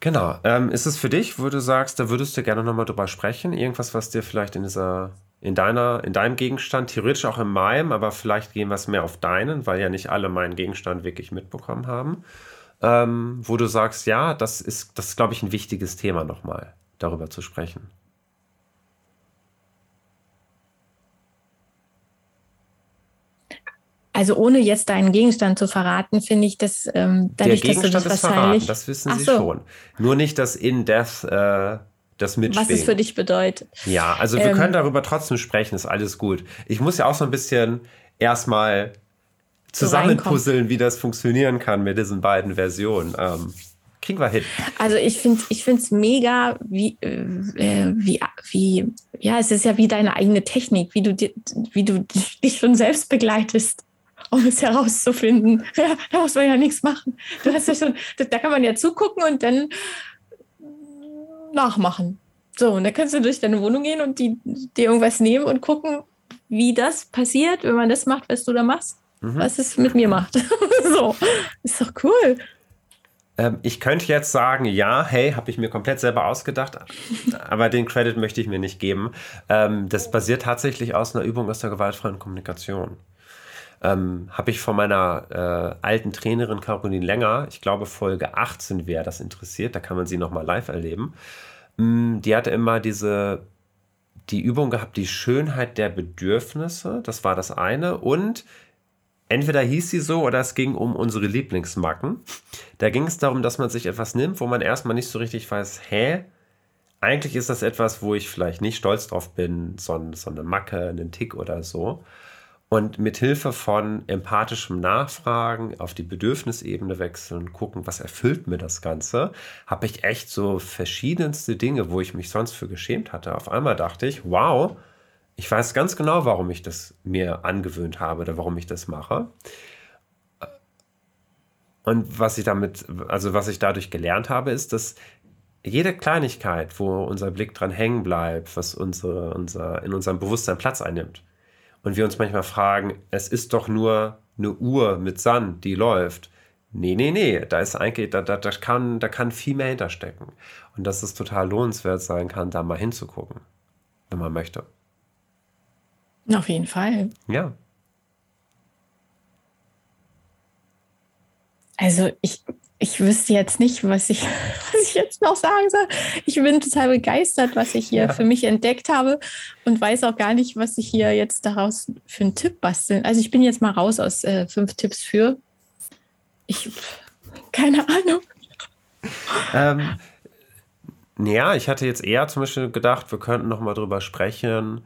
Genau. Ähm, ist es für dich, wo du sagst, da würdest du gerne nochmal drüber sprechen? Irgendwas, was dir vielleicht in dieser in deiner, in deinem Gegenstand, theoretisch auch in meinem, aber vielleicht gehen wir es mehr auf deinen, weil ja nicht alle meinen Gegenstand wirklich mitbekommen haben. Ähm, wo du sagst, ja, das ist, das ist, glaube ich, ein wichtiges Thema nochmal, darüber zu sprechen. Also ohne jetzt deinen Gegenstand zu verraten, finde ich das ähm, dadurch, Der Gegenstand dass du das ist wahrscheinlich verraten, das wissen Ach Sie so. schon. Nur nicht das In-Death äh, das Mitschwingen. Was es für dich bedeutet. Ja, also wir ähm, können darüber trotzdem sprechen, ist alles gut. Ich muss ja auch so ein bisschen erstmal zusammenpuzzeln, wie das funktionieren kann mit diesen beiden Versionen. Ähm, kriegen wir hin. Also ich finde ich es mega, wie, äh, wie, wie, ja, es ist ja wie deine eigene Technik, wie du, wie du dich schon selbst begleitest um es herauszufinden. (laughs) Ja, da muss man ja nichts machen. Du hast ja schon, da kann man ja zugucken und dann nachmachen. So, und dann kannst du durch deine Wohnung gehen und die, dir irgendwas nehmen und gucken, wie das passiert, wenn man das macht, was du da machst, mhm. was es mit mir macht. (laughs) so, ist doch cool. Ähm, ich könnte jetzt sagen, ja, hey, habe ich mir komplett selber ausgedacht, aber den Credit möchte ich mir nicht geben. Ähm, das basiert tatsächlich aus einer Übung aus der gewaltfreien Kommunikation. Ähm, habe ich von meiner äh, alten Trainerin Caroline Länger, ich glaube Folge 18, wer das interessiert, da kann man sie nochmal live erleben. Mm, die hatte immer diese, die Übung gehabt, die Schönheit der Bedürfnisse, das war das eine. Und entweder hieß sie so oder es ging um unsere Lieblingsmacken. Da ging es darum, dass man sich etwas nimmt, wo man erstmal nicht so richtig weiß, hä, eigentlich ist das etwas, wo ich vielleicht nicht stolz drauf bin, sondern so eine Macke, einen Tick oder so. Und mit Hilfe von empathischem Nachfragen auf die Bedürfnisebene wechseln gucken, was erfüllt mir das Ganze, habe ich echt so verschiedenste Dinge, wo ich mich sonst für geschämt hatte. Auf einmal dachte ich, wow, ich weiß ganz genau, warum ich das mir angewöhnt habe oder warum ich das mache. Und was ich damit, also was ich dadurch gelernt habe, ist, dass jede Kleinigkeit, wo unser Blick dran hängen bleibt, was unsere, unser, in unserem Bewusstsein Platz einnimmt, und wir uns manchmal fragen, es ist doch nur eine Uhr mit Sand, die läuft. Nee, nee, nee, da ist eigentlich, da, da, da, kann, da kann viel mehr hinterstecken. Und dass es total lohnenswert sein kann, da mal hinzugucken, wenn man möchte. Auf jeden Fall. Ja. Also ich, ich wüsste jetzt nicht, was ich, (laughs) was ich jetzt noch sagen soll. Ich bin total begeistert, was ich hier ja. für mich entdeckt habe und weiß auch gar nicht, was ich hier jetzt daraus für einen Tipp basteln. Also ich bin jetzt mal raus aus äh, fünf Tipps für. Ich, keine Ahnung. Ähm, ja, ich hatte jetzt eher zum Beispiel gedacht, wir könnten noch mal drüber sprechen,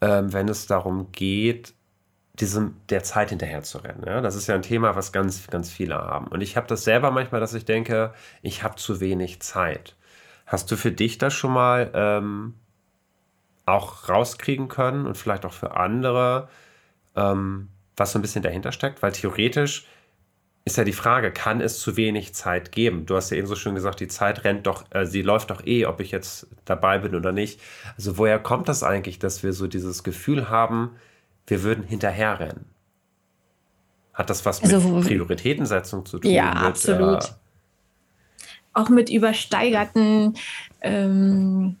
ähm, wenn es darum geht, diesem, der Zeit hinterher zu rennen. Ja? Das ist ja ein Thema, was ganz, ganz viele haben. Und ich habe das selber manchmal, dass ich denke, ich habe zu wenig Zeit. Hast du für dich das schon mal ähm, auch rauskriegen können und vielleicht auch für andere, ähm, was so ein bisschen dahinter steckt? Weil theoretisch ist ja die Frage, kann es zu wenig Zeit geben? Du hast ja eben so schön gesagt, die Zeit rennt doch, äh, sie läuft doch eh, ob ich jetzt dabei bin oder nicht. Also woher kommt das eigentlich, dass wir so dieses Gefühl haben, wir würden hinterherrennen. Hat das was also, mit Prioritätensetzung zu tun? Ja, mit, absolut. Äh, auch mit übersteigerten ähm,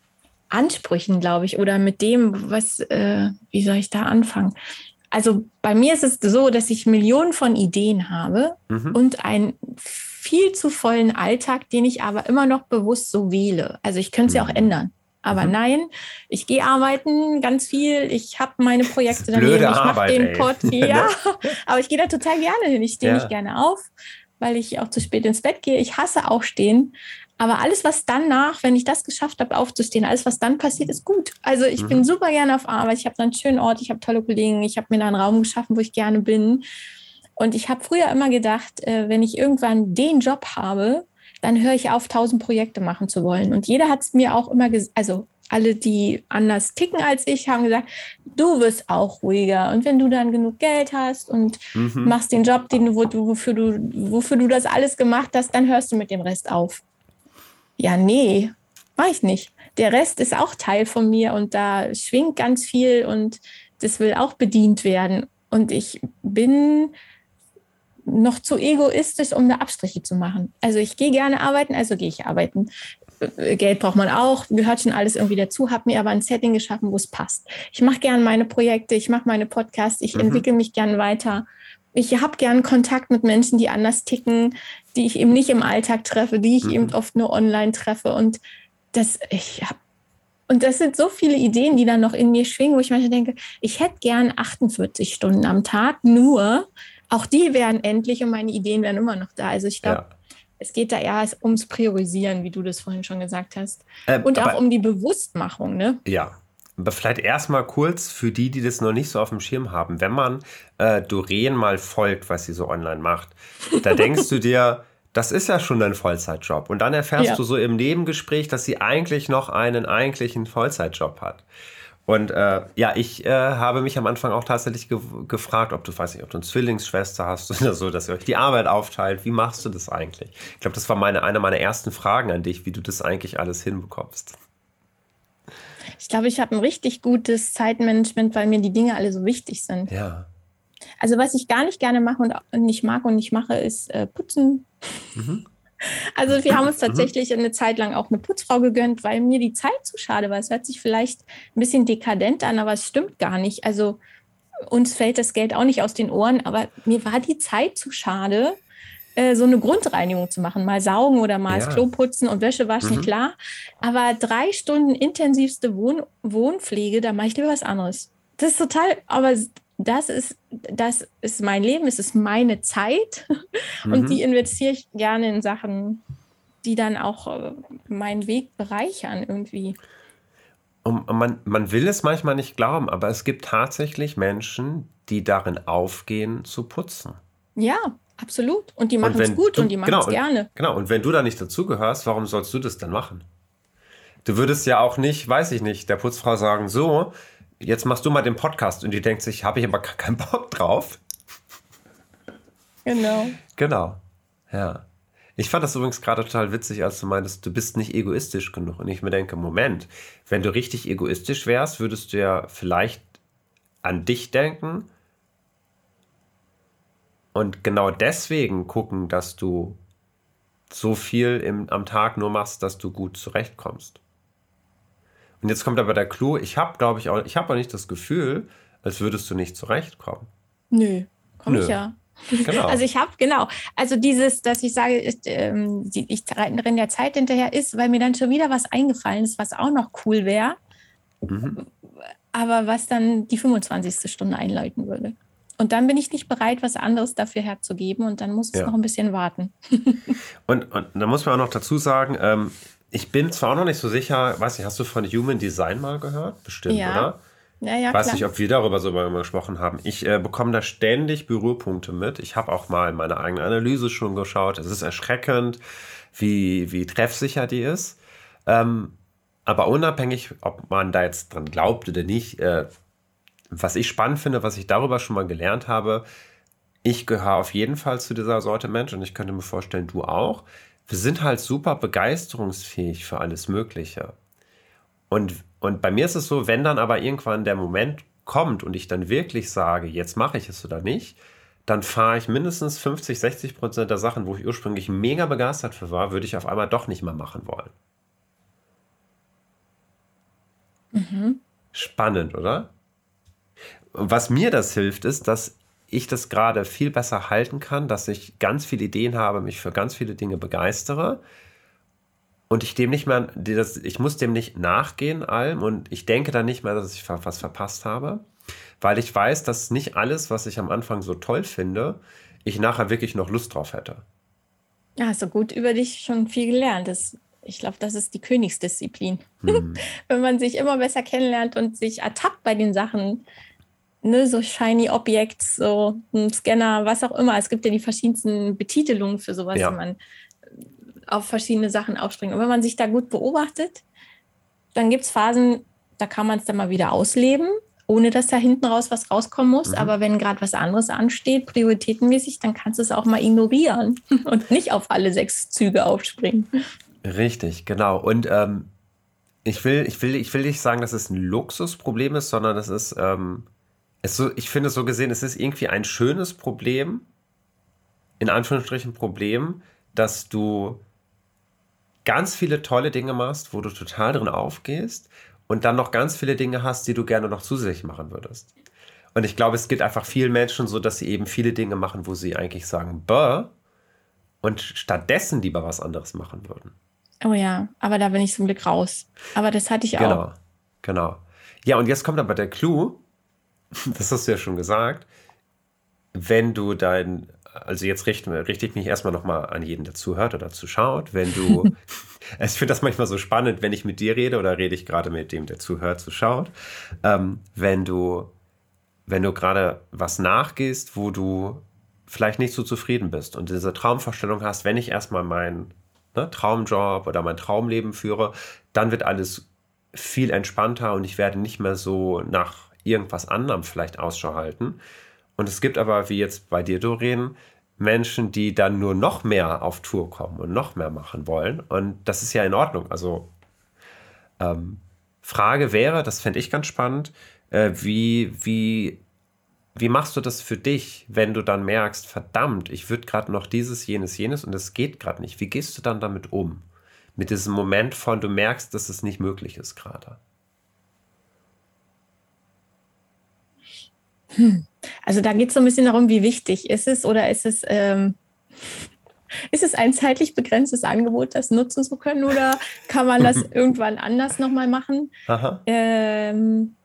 Ansprüchen, glaube ich, oder mit dem, was, äh, wie soll ich da anfangen? Also bei mir ist es so, dass ich Millionen von Ideen habe mhm. und einen viel zu vollen Alltag, den ich aber immer noch bewusst so wähle. Also ich könnte es mhm. ja auch ändern. Aber mhm. nein, ich gehe arbeiten ganz viel. Ich habe meine Projekte daneben. Ich mache den Pod. Ja, (laughs) aber ich gehe da total gerne hin. Ich stehe ja. nicht gerne auf, weil ich auch zu spät ins Bett gehe. Ich hasse aufstehen. Aber alles, was danach, wenn ich das geschafft habe, aufzustehen, alles, was dann passiert, ist gut. Also ich mhm. bin super gerne auf Arbeit. Ich habe da einen schönen Ort, ich habe tolle Kollegen, ich habe mir da einen Raum geschaffen, wo ich gerne bin. Und ich habe früher immer gedacht, äh, wenn ich irgendwann den Job habe, dann höre ich auf, tausend Projekte machen zu wollen. Und jeder hat es mir auch immer gesagt, also alle, die anders ticken als ich, haben gesagt, du wirst auch ruhiger. Und wenn du dann genug Geld hast und mhm. machst den Job, den du, wofür, du, wofür du das alles gemacht hast, dann hörst du mit dem Rest auf. Ja, nee, mach ich nicht. Der Rest ist auch Teil von mir und da schwingt ganz viel und das will auch bedient werden. Und ich bin noch zu egoistisch, um da Abstriche zu machen. Also ich gehe gerne arbeiten, also gehe ich arbeiten. Äh, Geld braucht man auch, gehört schon alles irgendwie dazu, habe mir aber ein Setting geschaffen, wo es passt. Ich mache gerne meine Projekte, ich mache meine Podcasts, ich mhm. entwickle mich gerne weiter. Ich habe gern Kontakt mit Menschen, die anders ticken, die ich eben nicht im Alltag treffe, die ich mhm. eben oft nur online treffe. Und das, ich habe und das sind so viele Ideen, die dann noch in mir schwingen, wo ich manchmal denke, ich hätte gern 48 Stunden am Tag, nur auch die werden endlich und meine Ideen werden immer noch da. Also ich glaube, ja. es geht da eher ums Priorisieren, wie du das vorhin schon gesagt hast. Ähm, und auch um die Bewusstmachung, ne? Ja. Aber vielleicht erstmal kurz für die, die das noch nicht so auf dem Schirm haben. Wenn man äh, Doreen mal folgt, was sie so online macht, da denkst du (laughs) dir, das ist ja schon ein Vollzeitjob. Und dann erfährst ja. du so im Nebengespräch, dass sie eigentlich noch einen eigentlichen Vollzeitjob hat. Und äh, ja, ich äh, habe mich am Anfang auch tatsächlich ge gefragt, ob du, weiß nicht, ob du eine Zwillingsschwester hast (laughs) oder so, dass ihr euch die Arbeit aufteilt. Wie machst du das eigentlich? Ich glaube, das war meine, eine meiner ersten Fragen an dich, wie du das eigentlich alles hinbekommst. Ich glaube, ich habe ein richtig gutes Zeitmanagement, weil mir die Dinge alle so wichtig sind. Ja. Also was ich gar nicht gerne mache und nicht mag und nicht mache, ist äh, putzen. Mhm. Also wir haben uns mhm. tatsächlich eine Zeit lang auch eine Putzfrau gegönnt, weil mir die Zeit zu schade war. Es hört sich vielleicht ein bisschen dekadent an, aber es stimmt gar nicht. Also uns fällt das Geld auch nicht aus den Ohren, aber mir war die Zeit zu schade, äh, so eine Grundreinigung zu machen. Mal saugen oder mal ja. das Klo putzen und Wäsche waschen, mhm. klar. Aber drei Stunden intensivste Wohn Wohnpflege, da mache ich lieber was anderes. Das ist total, aber das ist, das ist mein Leben, es ist meine Zeit mhm. und die investiere ich gerne in Sachen, die dann auch äh, meinen Weg bereichern irgendwie. Und man, man will es manchmal nicht glauben, aber es gibt tatsächlich Menschen, die darin aufgehen, zu putzen. Ja, absolut. Und die machen es gut du, und die machen genau, es gerne. Genau, und wenn du da nicht dazugehörst, warum sollst du das dann machen? Du würdest ja auch nicht, weiß ich nicht, der Putzfrau sagen, so, jetzt machst du mal den Podcast und die denkt sich, habe ich aber keinen Bock drauf. Genau. Genau. Ja. Ich fand das übrigens gerade total witzig, als du meintest, du bist nicht egoistisch genug. Und ich mir denke, Moment, wenn du richtig egoistisch wärst, würdest du ja vielleicht an dich denken und genau deswegen gucken, dass du so viel im, am Tag nur machst, dass du gut zurechtkommst. Und jetzt kommt aber der Clou, ich habe, glaube ich, auch, ich habe auch nicht das Gefühl, als würdest du nicht zurechtkommen. Nö, komme ich ja. Genau. (laughs) Also ich habe, genau, also dieses, dass ich sage, ich, ähm, ich renne der Zeit hinterher ist, weil mir dann schon wieder was eingefallen ist, was auch noch cool wäre, mhm. aber was dann die 25. Stunde einläuten würde. Und dann bin ich nicht bereit, was anderes dafür herzugeben und dann muss es ja. noch ein bisschen warten. (laughs) und, und da muss man auch noch dazu sagen, ähm, ich bin zwar auch noch nicht so sicher, weiß nicht, hast du von Human Design mal gehört? Bestimmt, ja. oder? Ja, ja, weiß klar. nicht, ob wir darüber so mal gesprochen haben. Ich äh, bekomme da ständig Berührpunkte mit. Ich habe auch mal meine eigene Analyse schon geschaut. Es ist erschreckend, wie, wie treffsicher die ist. Ähm, aber unabhängig, ob man da jetzt dran glaubt oder nicht, äh, was ich spannend finde, was ich darüber schon mal gelernt habe, ich gehöre auf jeden Fall zu dieser Sorte Mensch und ich könnte mir vorstellen, du auch. Wir sind halt super begeisterungsfähig für alles Mögliche. Und, und bei mir ist es so, wenn dann aber irgendwann der Moment kommt und ich dann wirklich sage, jetzt mache ich es oder nicht, dann fahre ich mindestens 50, 60 Prozent der Sachen, wo ich ursprünglich mega begeistert für war, würde ich auf einmal doch nicht mehr machen wollen. Mhm. Spannend, oder? was mir das hilft, ist, dass ich das gerade viel besser halten kann, dass ich ganz viele Ideen habe, mich für ganz viele Dinge begeistere und ich dem nicht mehr, ich muss dem nicht nachgehen allem und ich denke dann nicht mehr, dass ich was verpasst habe, weil ich weiß, dass nicht alles, was ich am Anfang so toll finde, ich nachher wirklich noch Lust drauf hätte. Ja, du gut über dich schon viel gelernt. Das, ich glaube, das ist die Königsdisziplin. Hm. (laughs) Wenn man sich immer besser kennenlernt und sich ertappt bei den Sachen, ne, so shiny Objects, so ein Scanner, was auch immer. Es gibt ja die verschiedensten Betitelungen für sowas, ja. wenn man auf verschiedene Sachen aufspringt. Und wenn man sich da gut beobachtet, dann gibt es Phasen, da kann man es dann mal wieder ausleben, ohne dass da hinten raus was rauskommen muss. Mhm. Aber wenn gerade was anderes ansteht, prioritätenmäßig, dann kannst du es auch mal ignorieren (laughs) und nicht auf alle sechs Züge aufspringen. Richtig, genau. Und ähm, ich, will, ich, will, ich will nicht sagen, dass es ein Luxusproblem ist, sondern das ist ähm, es so, ich finde so gesehen, es ist irgendwie ein schönes Problem, in Anführungsstrichen Problem, dass du ganz viele tolle Dinge machst, wo du total drin aufgehst und dann noch ganz viele Dinge hast, die du gerne noch zusätzlich machen würdest. Und ich glaube, es geht einfach vielen Menschen so, dass sie eben viele Dinge machen, wo sie eigentlich sagen, bäh, und stattdessen lieber was anderes machen würden. Oh ja, aber da bin ich zum Glück raus. Aber das hatte ich auch. Genau, genau. Ja, und jetzt kommt aber der Clou. (laughs) das hast du ja schon gesagt, wenn du dein, also jetzt richte, richte ich mich erstmal nochmal an jeden, der zuhört oder zuschaut, wenn du, (laughs) (laughs) ich finde das manchmal so spannend, wenn ich mit dir rede oder rede ich gerade mit dem, der zuhört, zuschaut, ähm, wenn du, wenn du gerade was nachgehst, wo du vielleicht nicht so zufrieden bist und diese Traumvorstellung hast, wenn ich erstmal meinen ne, Traumjob oder mein Traumleben führe, dann wird alles viel entspannter und ich werde nicht mehr so nach irgendwas anderem vielleicht Ausschau halten. Und es gibt aber, wie jetzt bei dir, Doreen, Menschen, die dann nur noch mehr auf Tour kommen und noch mehr machen wollen. Und das ist ja in Ordnung. Also ähm, Frage wäre, das fände ich ganz spannend, äh, wie, wie, wie machst du das für dich, wenn du dann merkst, verdammt, ich würde gerade noch dieses, jenes, jenes und es geht gerade nicht. Wie gehst du dann damit um? Mit diesem Moment von, du merkst, dass es nicht möglich ist gerade. Hm. Also da geht es so ein bisschen darum, wie wichtig ist es oder ist es, ähm, ist es ein zeitlich begrenztes Angebot, das nutzen zu können oder kann man das (laughs) irgendwann anders nochmal machen? Ähm,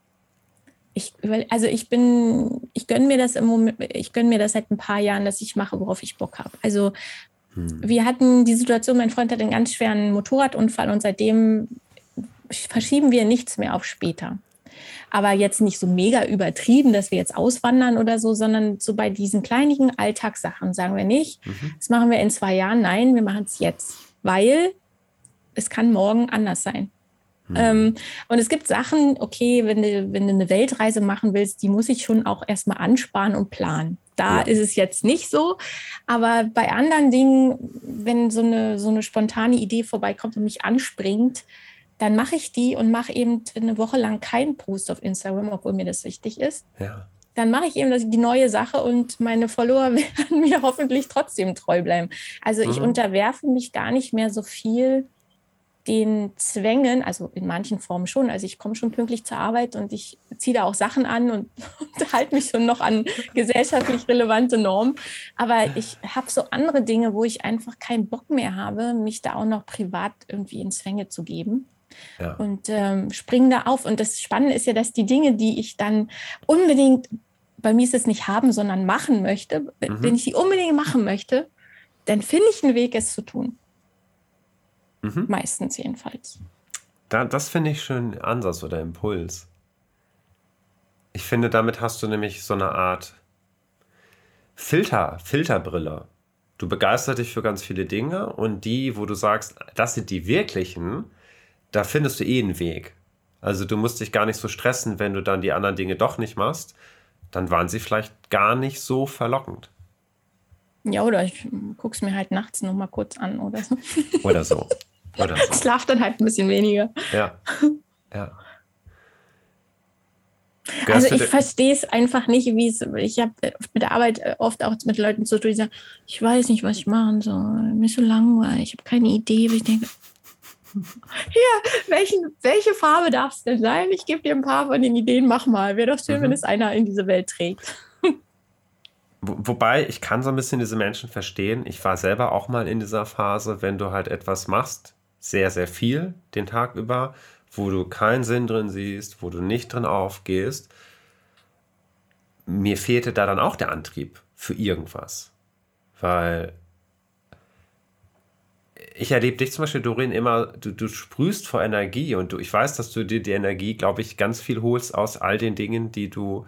ich, also ich bin, ich gönne mir das im Moment, ich gönne mir das seit ein paar Jahren, dass ich mache, worauf ich Bock habe. Also Hm. Wir hatten die Situation, mein Freund hat einen ganz schweren Motorradunfall und seitdem verschieben wir nichts mehr auf später. Aber jetzt nicht so mega übertrieben, dass wir jetzt auswandern oder so, sondern so bei diesen kleinigen Alltagssachen sagen wir nicht, mhm. das machen wir in zwei Jahren. Nein, wir machen es jetzt, weil es kann morgen anders sein. Mhm. Ähm, und es gibt Sachen, okay, wenn du, wenn du eine Weltreise machen willst, die muss ich schon auch erstmal ansparen und planen. Da ja. ist es jetzt nicht so. Aber bei anderen Dingen, wenn so eine, so eine spontane Idee vorbeikommt und mich anspringt, dann mache ich die und mache eben eine Woche lang keinen Post auf Instagram, obwohl mir das wichtig ist. Ja. Dann mache ich eben die neue Sache und meine Follower (laughs) werden mir hoffentlich trotzdem treu bleiben. Also mhm. ich unterwerfe mich gar nicht mehr so viel den Zwängen, also in manchen Formen schon. Also ich komme schon pünktlich zur Arbeit und ich ziehe da auch Sachen an und, (laughs) und halte mich schon noch an gesellschaftlich relevante Normen. Aber ich habe so andere Dinge, wo ich einfach keinen Bock mehr habe, mich da auch noch privat irgendwie in Zwänge zu geben. Ja. Und ähm, springen da auf. Und das Spannende ist ja, dass die Dinge, die ich dann unbedingt, bei mir ist es nicht haben, sondern machen möchte, mhm. wenn ich die unbedingt machen möchte, dann finde ich einen Weg, es zu tun. Mhm. Meistens jedenfalls. Da, das finde ich schön Ansatz oder Impuls. Ich finde, damit hast du nämlich so eine Art Filter, Filterbrille. Du begeisterst dich für ganz viele Dinge und die, wo du sagst, das sind die wirklichen, da findest du eh einen Weg. Also du musst dich gar nicht so stressen, wenn du dann die anderen Dinge doch nicht machst. Dann waren sie vielleicht gar nicht so verlockend. Ja, oder ich gucke es mir halt nachts noch mal kurz an oder so. Oder so. Oder so. (laughs) Schlaf dann halt ein bisschen weniger. Ja. Ja. also ich verstehe es einfach nicht, wie es, ich habe mit der Arbeit oft auch mit Leuten zu tun, die sagen, ich weiß nicht, was ich machen soll, mir ist so langweilig, ich habe keine Idee, wie ich denke, hier, welchen, welche Farbe darf es denn sein? Ich gebe dir ein paar von den Ideen, mach mal. Wäre doch schön, mhm. wenn es einer in diese Welt trägt. Wobei, ich kann so ein bisschen diese Menschen verstehen. Ich war selber auch mal in dieser Phase, wenn du halt etwas machst, sehr, sehr viel den Tag über, wo du keinen Sinn drin siehst, wo du nicht drin aufgehst. Mir fehlte da dann auch der Antrieb für irgendwas. Weil ich erlebe dich zum Beispiel, Doreen, immer, du, du sprühst vor Energie und du, ich weiß, dass du dir die Energie, glaube ich, ganz viel holst aus all den Dingen, die du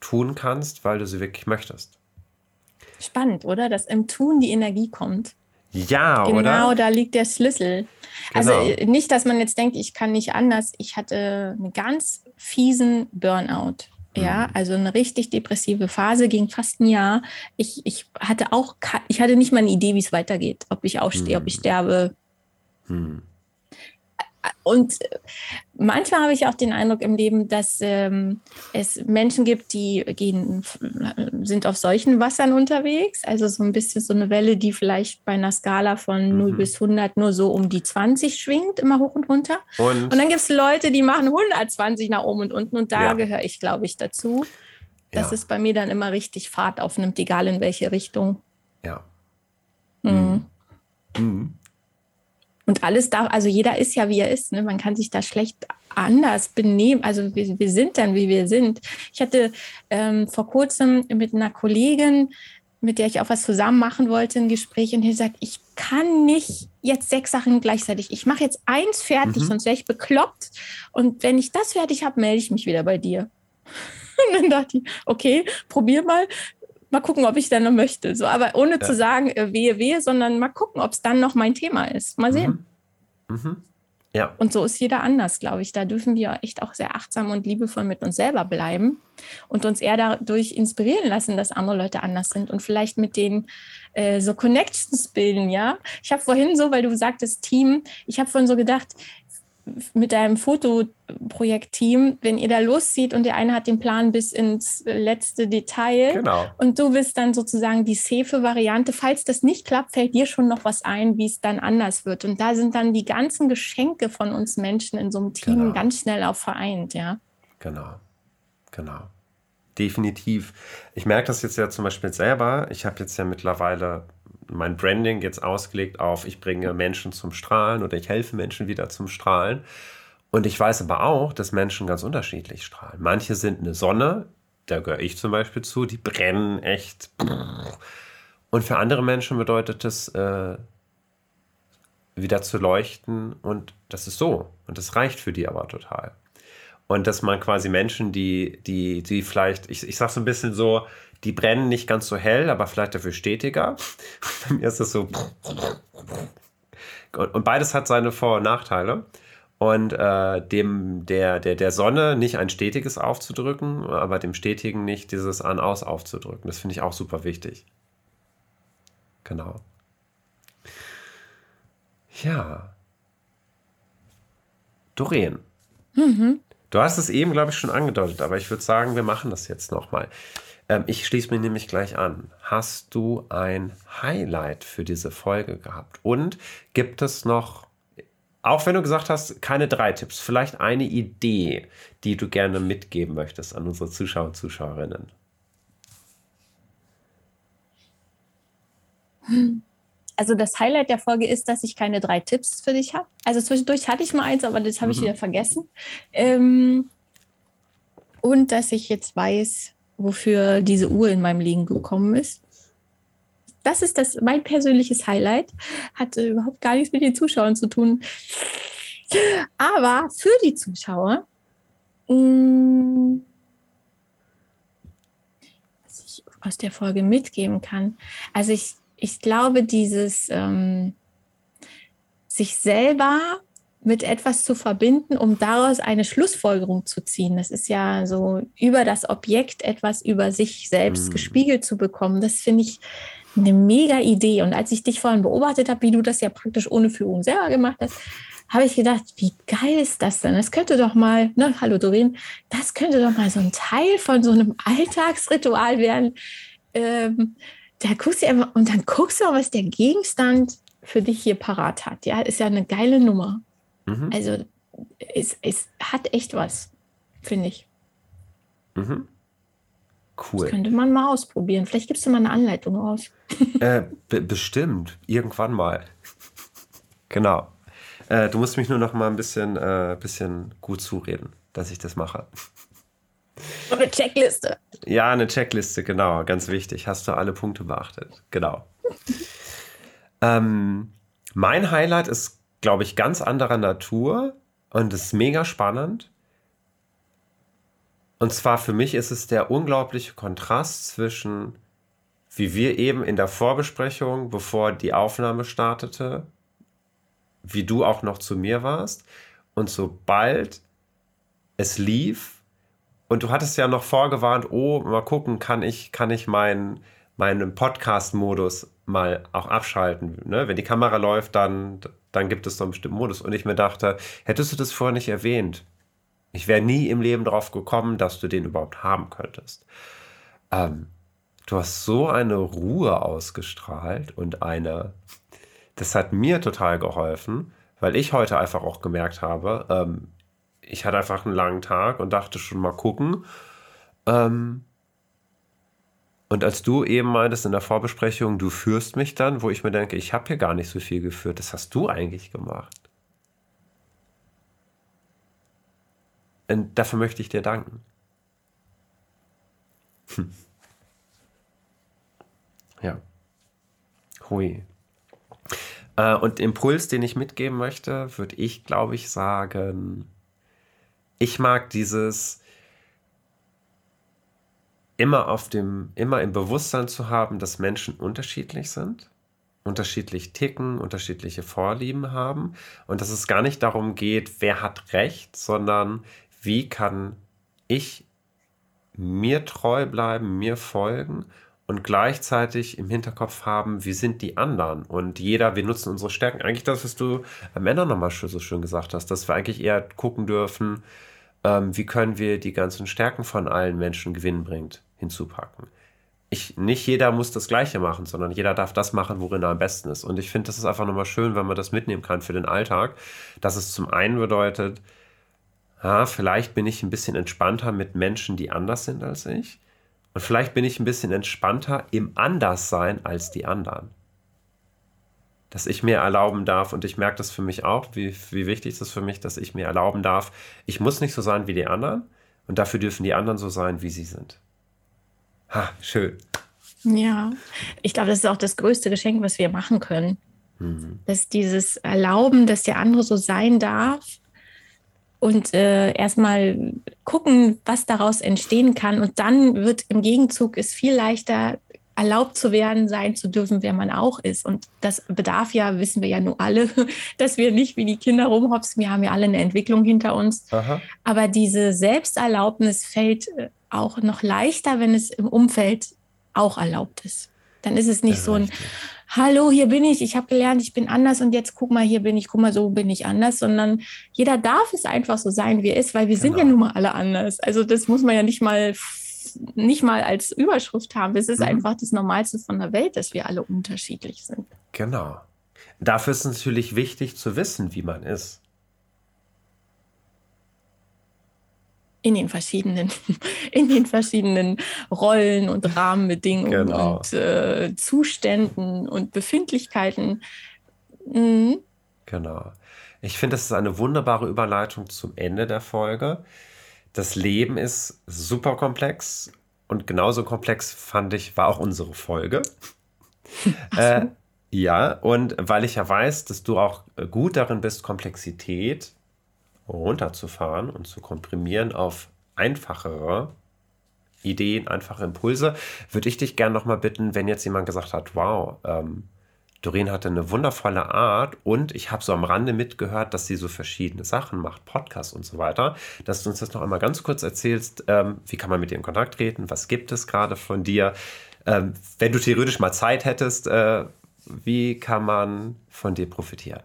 tun kannst, weil du sie wirklich möchtest. Spannend, oder? Dass im Tun die Energie kommt. Ja, genau, oder? Genau, da liegt der Schlüssel. Also, genau. Also nicht, dass man jetzt denkt, ich kann nicht anders. Ich hatte einen ganz fiesen Burnout. Ja, mhm. also eine richtig depressive Phase ging fast ein Jahr. Ich, ich hatte auch, ich hatte nicht mal eine Idee, wie es weitergeht, ob ich aufstehe, mhm. ob ich hm. sterbe. Mhm. Und manchmal habe ich auch den Eindruck im Leben, dass ähm, es Menschen gibt, die gehen, sind auf solchen Wassern unterwegs. Also so ein bisschen so eine Welle, die vielleicht bei einer Skala von mhm. 0 bis 100 nur so um die 20 schwingt, immer hoch und runter. Und, und dann gibt es Leute, die machen 120 nach oben und unten. Und da ja. gehöre ich, glaube ich, dazu. Dass ja. es bei mir dann immer richtig Fahrt aufnimmt, egal in welche Richtung. Ja. Mhm. Mhm. Und alles darf, also jeder ist ja, wie er ist. Ne? Man kann sich da schlecht anders benehmen. Also wir, wir sind dann, wie wir sind. Ich hatte ähm, vor kurzem mit einer Kollegin, mit der ich auch was zusammen machen wollte, ein Gespräch und die sagt, ich kann nicht jetzt sechs Sachen gleichzeitig. Ich mache jetzt eins fertig, mhm. sonst wäre ich bekloppt. Und wenn ich das fertig habe, melde ich mich wieder bei dir. (laughs) Und dann dachte ich, okay, probier mal mal gucken, ob ich dann noch möchte. So, aber ohne ja. zu sagen, äh, wehe, wehe, sondern mal gucken, ob es dann noch mein Thema ist. Mal sehen. Mhm. Mhm. Ja. Und so ist jeder anders, glaube ich. Da dürfen wir echt auch sehr achtsam und liebevoll mit uns selber bleiben und uns eher dadurch inspirieren lassen, dass andere Leute anders sind und vielleicht mit denen äh, so Connections bilden, ja. Ich habe vorhin so, weil du sagtest Team, ich habe vorhin so gedacht, mit deinem Fotoprojektteam, wenn ihr da loszieht und der eine hat den Plan bis ins letzte Detail genau. und du bist dann sozusagen die safe Variante. Falls das nicht klappt, fällt dir schon noch was ein, wie es dann anders wird. Und da sind dann die ganzen Geschenke von uns Menschen in so einem Team genau. ganz schnell auch vereint, ja. Genau, genau. Definitiv. Ich merke das jetzt ja zum Beispiel selber. Ich habe jetzt ja mittlerweile mein Branding jetzt ausgelegt auf, ich bringe Menschen zum Strahlen oder ich helfe Menschen wieder zum Strahlen. Und ich weiß aber auch, dass Menschen ganz unterschiedlich strahlen. Manche sind eine Sonne, da gehöre ich zum Beispiel zu, die brennen echt. Und für andere Menschen bedeutet es, äh, wieder zu leuchten und das ist so. Und das reicht für die aber total. Und dass man quasi Menschen, die, die, die vielleicht, ich, ich sag so ein bisschen so, die brennen nicht ganz so hell, aber vielleicht dafür stetiger. (laughs) Bei mir ist es so. Und, und beides hat seine Vor- und Nachteile. Und äh, dem, der, der, der Sonne nicht ein stetiges aufzudrücken, aber dem Stetigen nicht dieses An-Aus aufzudrücken. Das finde ich auch super wichtig. Genau. Ja. Doreen. Mhm. Du hast es eben, glaube ich, schon angedeutet, aber ich würde sagen, wir machen das jetzt nochmal. Ähm, ich schließe mich nämlich gleich an. Hast du ein Highlight für diese Folge gehabt? Und gibt es noch, auch wenn du gesagt hast, keine drei Tipps, vielleicht eine Idee, die du gerne mitgeben möchtest an unsere Zuschauer und Zuschauerinnen? Also das Highlight der Folge ist, dass ich keine drei Tipps für dich habe. Also zwischendurch hatte ich mal eins, aber das habe mhm. ich wieder vergessen. Ähm, und dass ich jetzt weiß, wofür diese Uhr in meinem Leben gekommen ist. Das ist das mein persönliches Highlight. Hatte überhaupt gar nichts mit den Zuschauern zu tun. Aber für die Zuschauer, mh, mm, was ich aus der Folge mitgeben kann. Also ich, ich glaube, dieses ähm, sich selber mit etwas zu verbinden, um daraus eine Schlussfolgerung zu ziehen. Das ist ja so über das Objekt etwas über sich selbst mhm. gespiegelt zu bekommen. Das finde ich eine mega Idee. Und als ich dich vorhin beobachtet habe, wie du das ja praktisch ohne Führung selber gemacht hast, habe ich gedacht, wie geil ist das denn? Das könnte doch mal, ne, hallo Doreen, das könnte doch mal so ein Teil von so einem Alltagsritual werden. Ähm, da guckst du einfach, und dann guckst du auch, was der Gegenstand für dich hier parat hat. Ja, ist ja eine geile Nummer. Mhm. Also es, es hat echt was, finde ich. Mhm. Cool. Das könnte man mal ausprobieren. Vielleicht gibst du mal eine Anleitung raus. äh, bestimmt. Irgendwann mal. (laughs) genau. Äh, du musst mich nur noch mal ein bisschen, äh, bisschen gut zureden, dass ich das mache. (laughs) Eine Checkliste. Ja, eine Checkliste, genau. Ganz wichtig. Hast du alle Punkte beachtet? Genau. ähm, mein Highlight ist glaube ich, ganz anderer Natur und ist mega spannend. Und zwar für mich ist es der unglaubliche Kontrast zwischen, wie wir eben in der Vorbesprechung, bevor die Aufnahme startete, wie du auch noch zu mir warst. Und sobald es lief, und du hattest ja noch vorgewarnt, oh, mal gucken, kann ich, kann ich meinen, meinen Podcast-Modus mal auch abschalten. Ne? Wenn die Kamera läuft, dann, dann gibt es so einen bestimmten Modus. Und ich mir dachte, hättest du das vorher nicht erwähnt, ich wäre nie im Leben drauf gekommen, dass du den überhaupt haben könntest. Ähm, du hast so eine Ruhe ausgestrahlt und eine, das hat mir total geholfen, weil ich heute einfach auch gemerkt habe, ähm, ich hatte einfach einen langen Tag und dachte schon mal gucken. Ähm, und als du eben meintest in der Vorbesprechung, du führst mich dann, wo ich mir denke, ich habe hier gar nicht so viel geführt, das hast du eigentlich gemacht. Und dafür möchte ich dir danken. Hm. Ja. Hui. Äh, und Impuls, den ich mitgeben möchte, würde ich, glaube ich, sagen, ich mag dieses, immer auf dem, immer im Bewusstsein zu haben, dass Menschen unterschiedlich sind, unterschiedlich ticken, unterschiedliche Vorlieben haben und dass es gar nicht darum geht, wer hat Recht, sondern wie kann ich mir treu bleiben, mir folgen und gleichzeitig im Hinterkopf haben, wie sind die anderen und jeder, wir nutzen unsere Stärken. Eigentlich das, was du am Ende nochmal so schön gesagt hast, dass wir eigentlich eher gucken dürfen, ähm, wie können wir die ganzen Stärken von allen Menschen gewinnbringend hinzupacken. Ich, nicht jeder muss das Gleiche machen, sondern jeder darf das machen, worin er am besten ist. Und ich finde, das ist einfach nochmal schön, wenn man das mitnehmen kann für den Alltag, dass es zum einen bedeutet, ja, vielleicht bin ich ein bisschen entspannter mit Menschen, die anders sind als ich. Und vielleicht bin ich ein bisschen entspannter im Anderssein als die anderen. Dass ich mir erlauben darf, und ich merke das für mich auch, wie, wie wichtig ist es für mich, dass ich mir erlauben darf, ich muss nicht so sein wie die anderen und dafür dürfen die anderen so sein, wie sie sind. Ha, schön. Ja, ich glaube, das ist auch das größte Geschenk, was wir machen können. Mhm. Dass dieses Erlauben, dass der andere so sein darf und äh, erstmal gucken, was daraus entstehen kann. Und dann wird im Gegenzug es viel leichter, erlaubt zu werden, sein zu dürfen, wer man auch ist. Und das bedarf ja, wissen wir ja nur alle, (laughs) dass wir nicht wie die Kinder rumhopsen. Wir haben ja alle eine Entwicklung hinter uns. Aha. Aber diese Selbsterlaubnis fällt äh, auch noch leichter, wenn es im Umfeld auch erlaubt ist. Dann ist es nicht ja, so ein, richtig. hallo, hier bin ich, ich habe gelernt, ich bin anders und jetzt guck mal, hier bin ich, guck mal, so bin ich anders, sondern jeder darf es einfach so sein, wie er ist, weil wir genau. sind ja genau. nun mal alle anders. Also das muss man ja nicht mal nicht mal als Überschrift haben. Es ist mhm. einfach das Normalste von der Welt, dass wir alle unterschiedlich sind. Genau. Dafür ist es natürlich wichtig zu wissen, wie man ist. in den verschiedenen, (laughs) in den verschiedenen Rollen und Rahmenbedingungen genau. und äh, Zuständen und Befindlichkeiten. Mhm. Genau. Ich finde, das ist eine wunderbare Überleitung zum Ende der Folge. Das Leben ist super komplex und genauso komplex fand ich, war auch unsere Folge. äh, ja, und weil ich ja weiß, dass du auch gut darin bist, Komplexität runterzufahren und zu komprimieren auf einfachere Ideen, einfache Impulse, würde ich dich gerne nochmal bitten, wenn jetzt jemand gesagt hat, wow, ähm, Doreen hatte eine wundervolle Art und ich habe so am Rande mitgehört, dass sie so verschiedene Sachen macht, Podcasts und so weiter, dass du uns das noch einmal ganz kurz erzählst, ähm, wie kann man mit ihr in Kontakt treten, was gibt es gerade von dir, ähm, wenn du theoretisch mal Zeit hättest, äh, wie kann man von dir profitieren?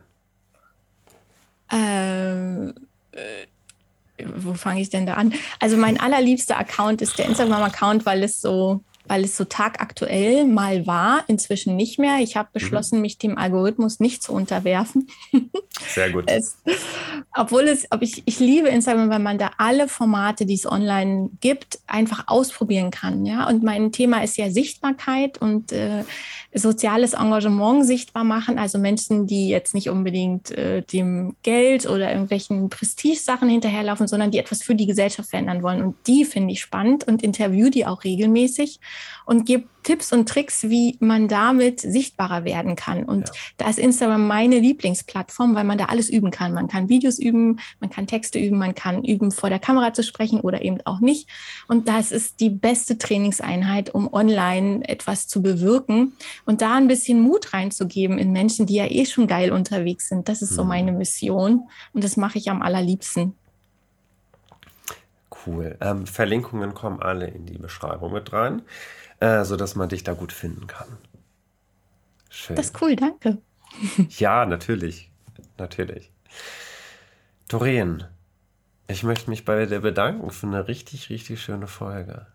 Ähm, äh, wo fange ich denn da an? Also mein allerliebster Account ist der Instagram-Account, weil es so weil es so tagaktuell mal war, inzwischen nicht mehr. Ich habe mhm. beschlossen, mhm. mich dem Algorithmus nicht zu unterwerfen. (laughs) Sehr gut. Es, obwohl es, ob ich, ich liebe Instagram, weil man da alle Formate, die es online gibt, einfach ausprobieren kann. Ja? Und mein Thema ist ja Sichtbarkeit und äh, soziales Engagement sichtbar machen. Also Menschen, die jetzt nicht unbedingt äh, dem Geld oder irgendwelchen Prestigesachen hinterherlaufen, sondern die etwas für die Gesellschaft verändern wollen. Und die finde ich spannend und interview die auch regelmäßig und gebe Tipps und Tricks, wie man damit sichtbarer werden kann. Und ja. da ist Instagram meine Lieblingsplattform, weil man da alles üben kann. Man kann Videos üben, man kann Texte üben, man kann üben, vor der Kamera zu sprechen oder eben auch nicht. Und das ist die beste Trainingseinheit, um online etwas zu bewirken und da ein bisschen Mut reinzugeben in Menschen, die ja eh schon geil unterwegs sind. Das ist so mhm. meine Mission und das mache ich am allerliebsten. Cool. Ähm, Verlinkungen kommen alle in die Beschreibung mit rein äh, sodass man dich da gut finden kann. Schön. Das ist cool, danke. (laughs) ja, natürlich. Natürlich. Doreen, ich möchte mich bei dir bedanken für eine richtig, richtig schöne Folge.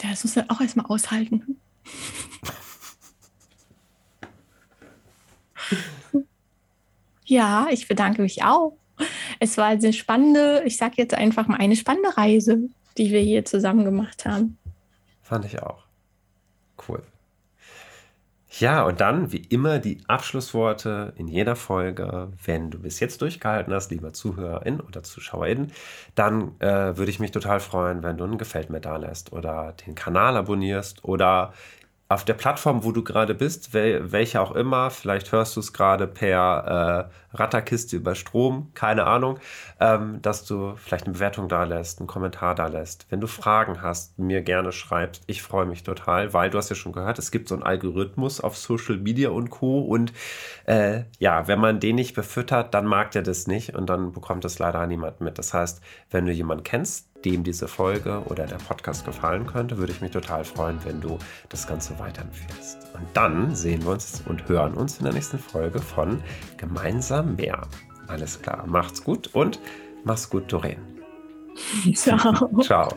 Ja, das muss man auch erstmal aushalten. (laughs) ja, ich bedanke mich auch. Es war eine spannende, ich sage jetzt einfach mal eine spannende Reise, die wir hier zusammen gemacht haben. Fand ich auch. Cool. Ja, und dann wie immer die Abschlussworte in jeder Folge. Wenn du bis jetzt durchgehalten hast, lieber Zuhörerin oder Zuschauerin, dann äh, würde ich mich total freuen, wenn du ein Gefällt mir da lässt oder den Kanal abonnierst oder auf der Plattform, wo du gerade bist, wel, welche auch immer, vielleicht hörst du es gerade per äh, Ratterkiste über Strom, keine Ahnung, ähm, dass du vielleicht eine Bewertung da lässt, einen Kommentar da lässt. Wenn du Fragen hast, mir gerne schreibst. Ich freue mich total, weil du hast ja schon gehört, es gibt so einen Algorithmus auf Social Media und Co. Und äh, ja, wenn man den nicht befüttert, dann mag der das nicht und dann bekommt das leider niemand mit. Das heißt, wenn du jemanden kennst, dem diese Folge oder der Podcast gefallen könnte, würde ich mich total freuen, wenn du das Ganze weiterempfiehlst. Und dann sehen wir uns und hören uns in der nächsten Folge von Gemeinsam mehr. Alles klar, macht's gut und mach's gut, Doreen. (laughs) Ciao. Ciao.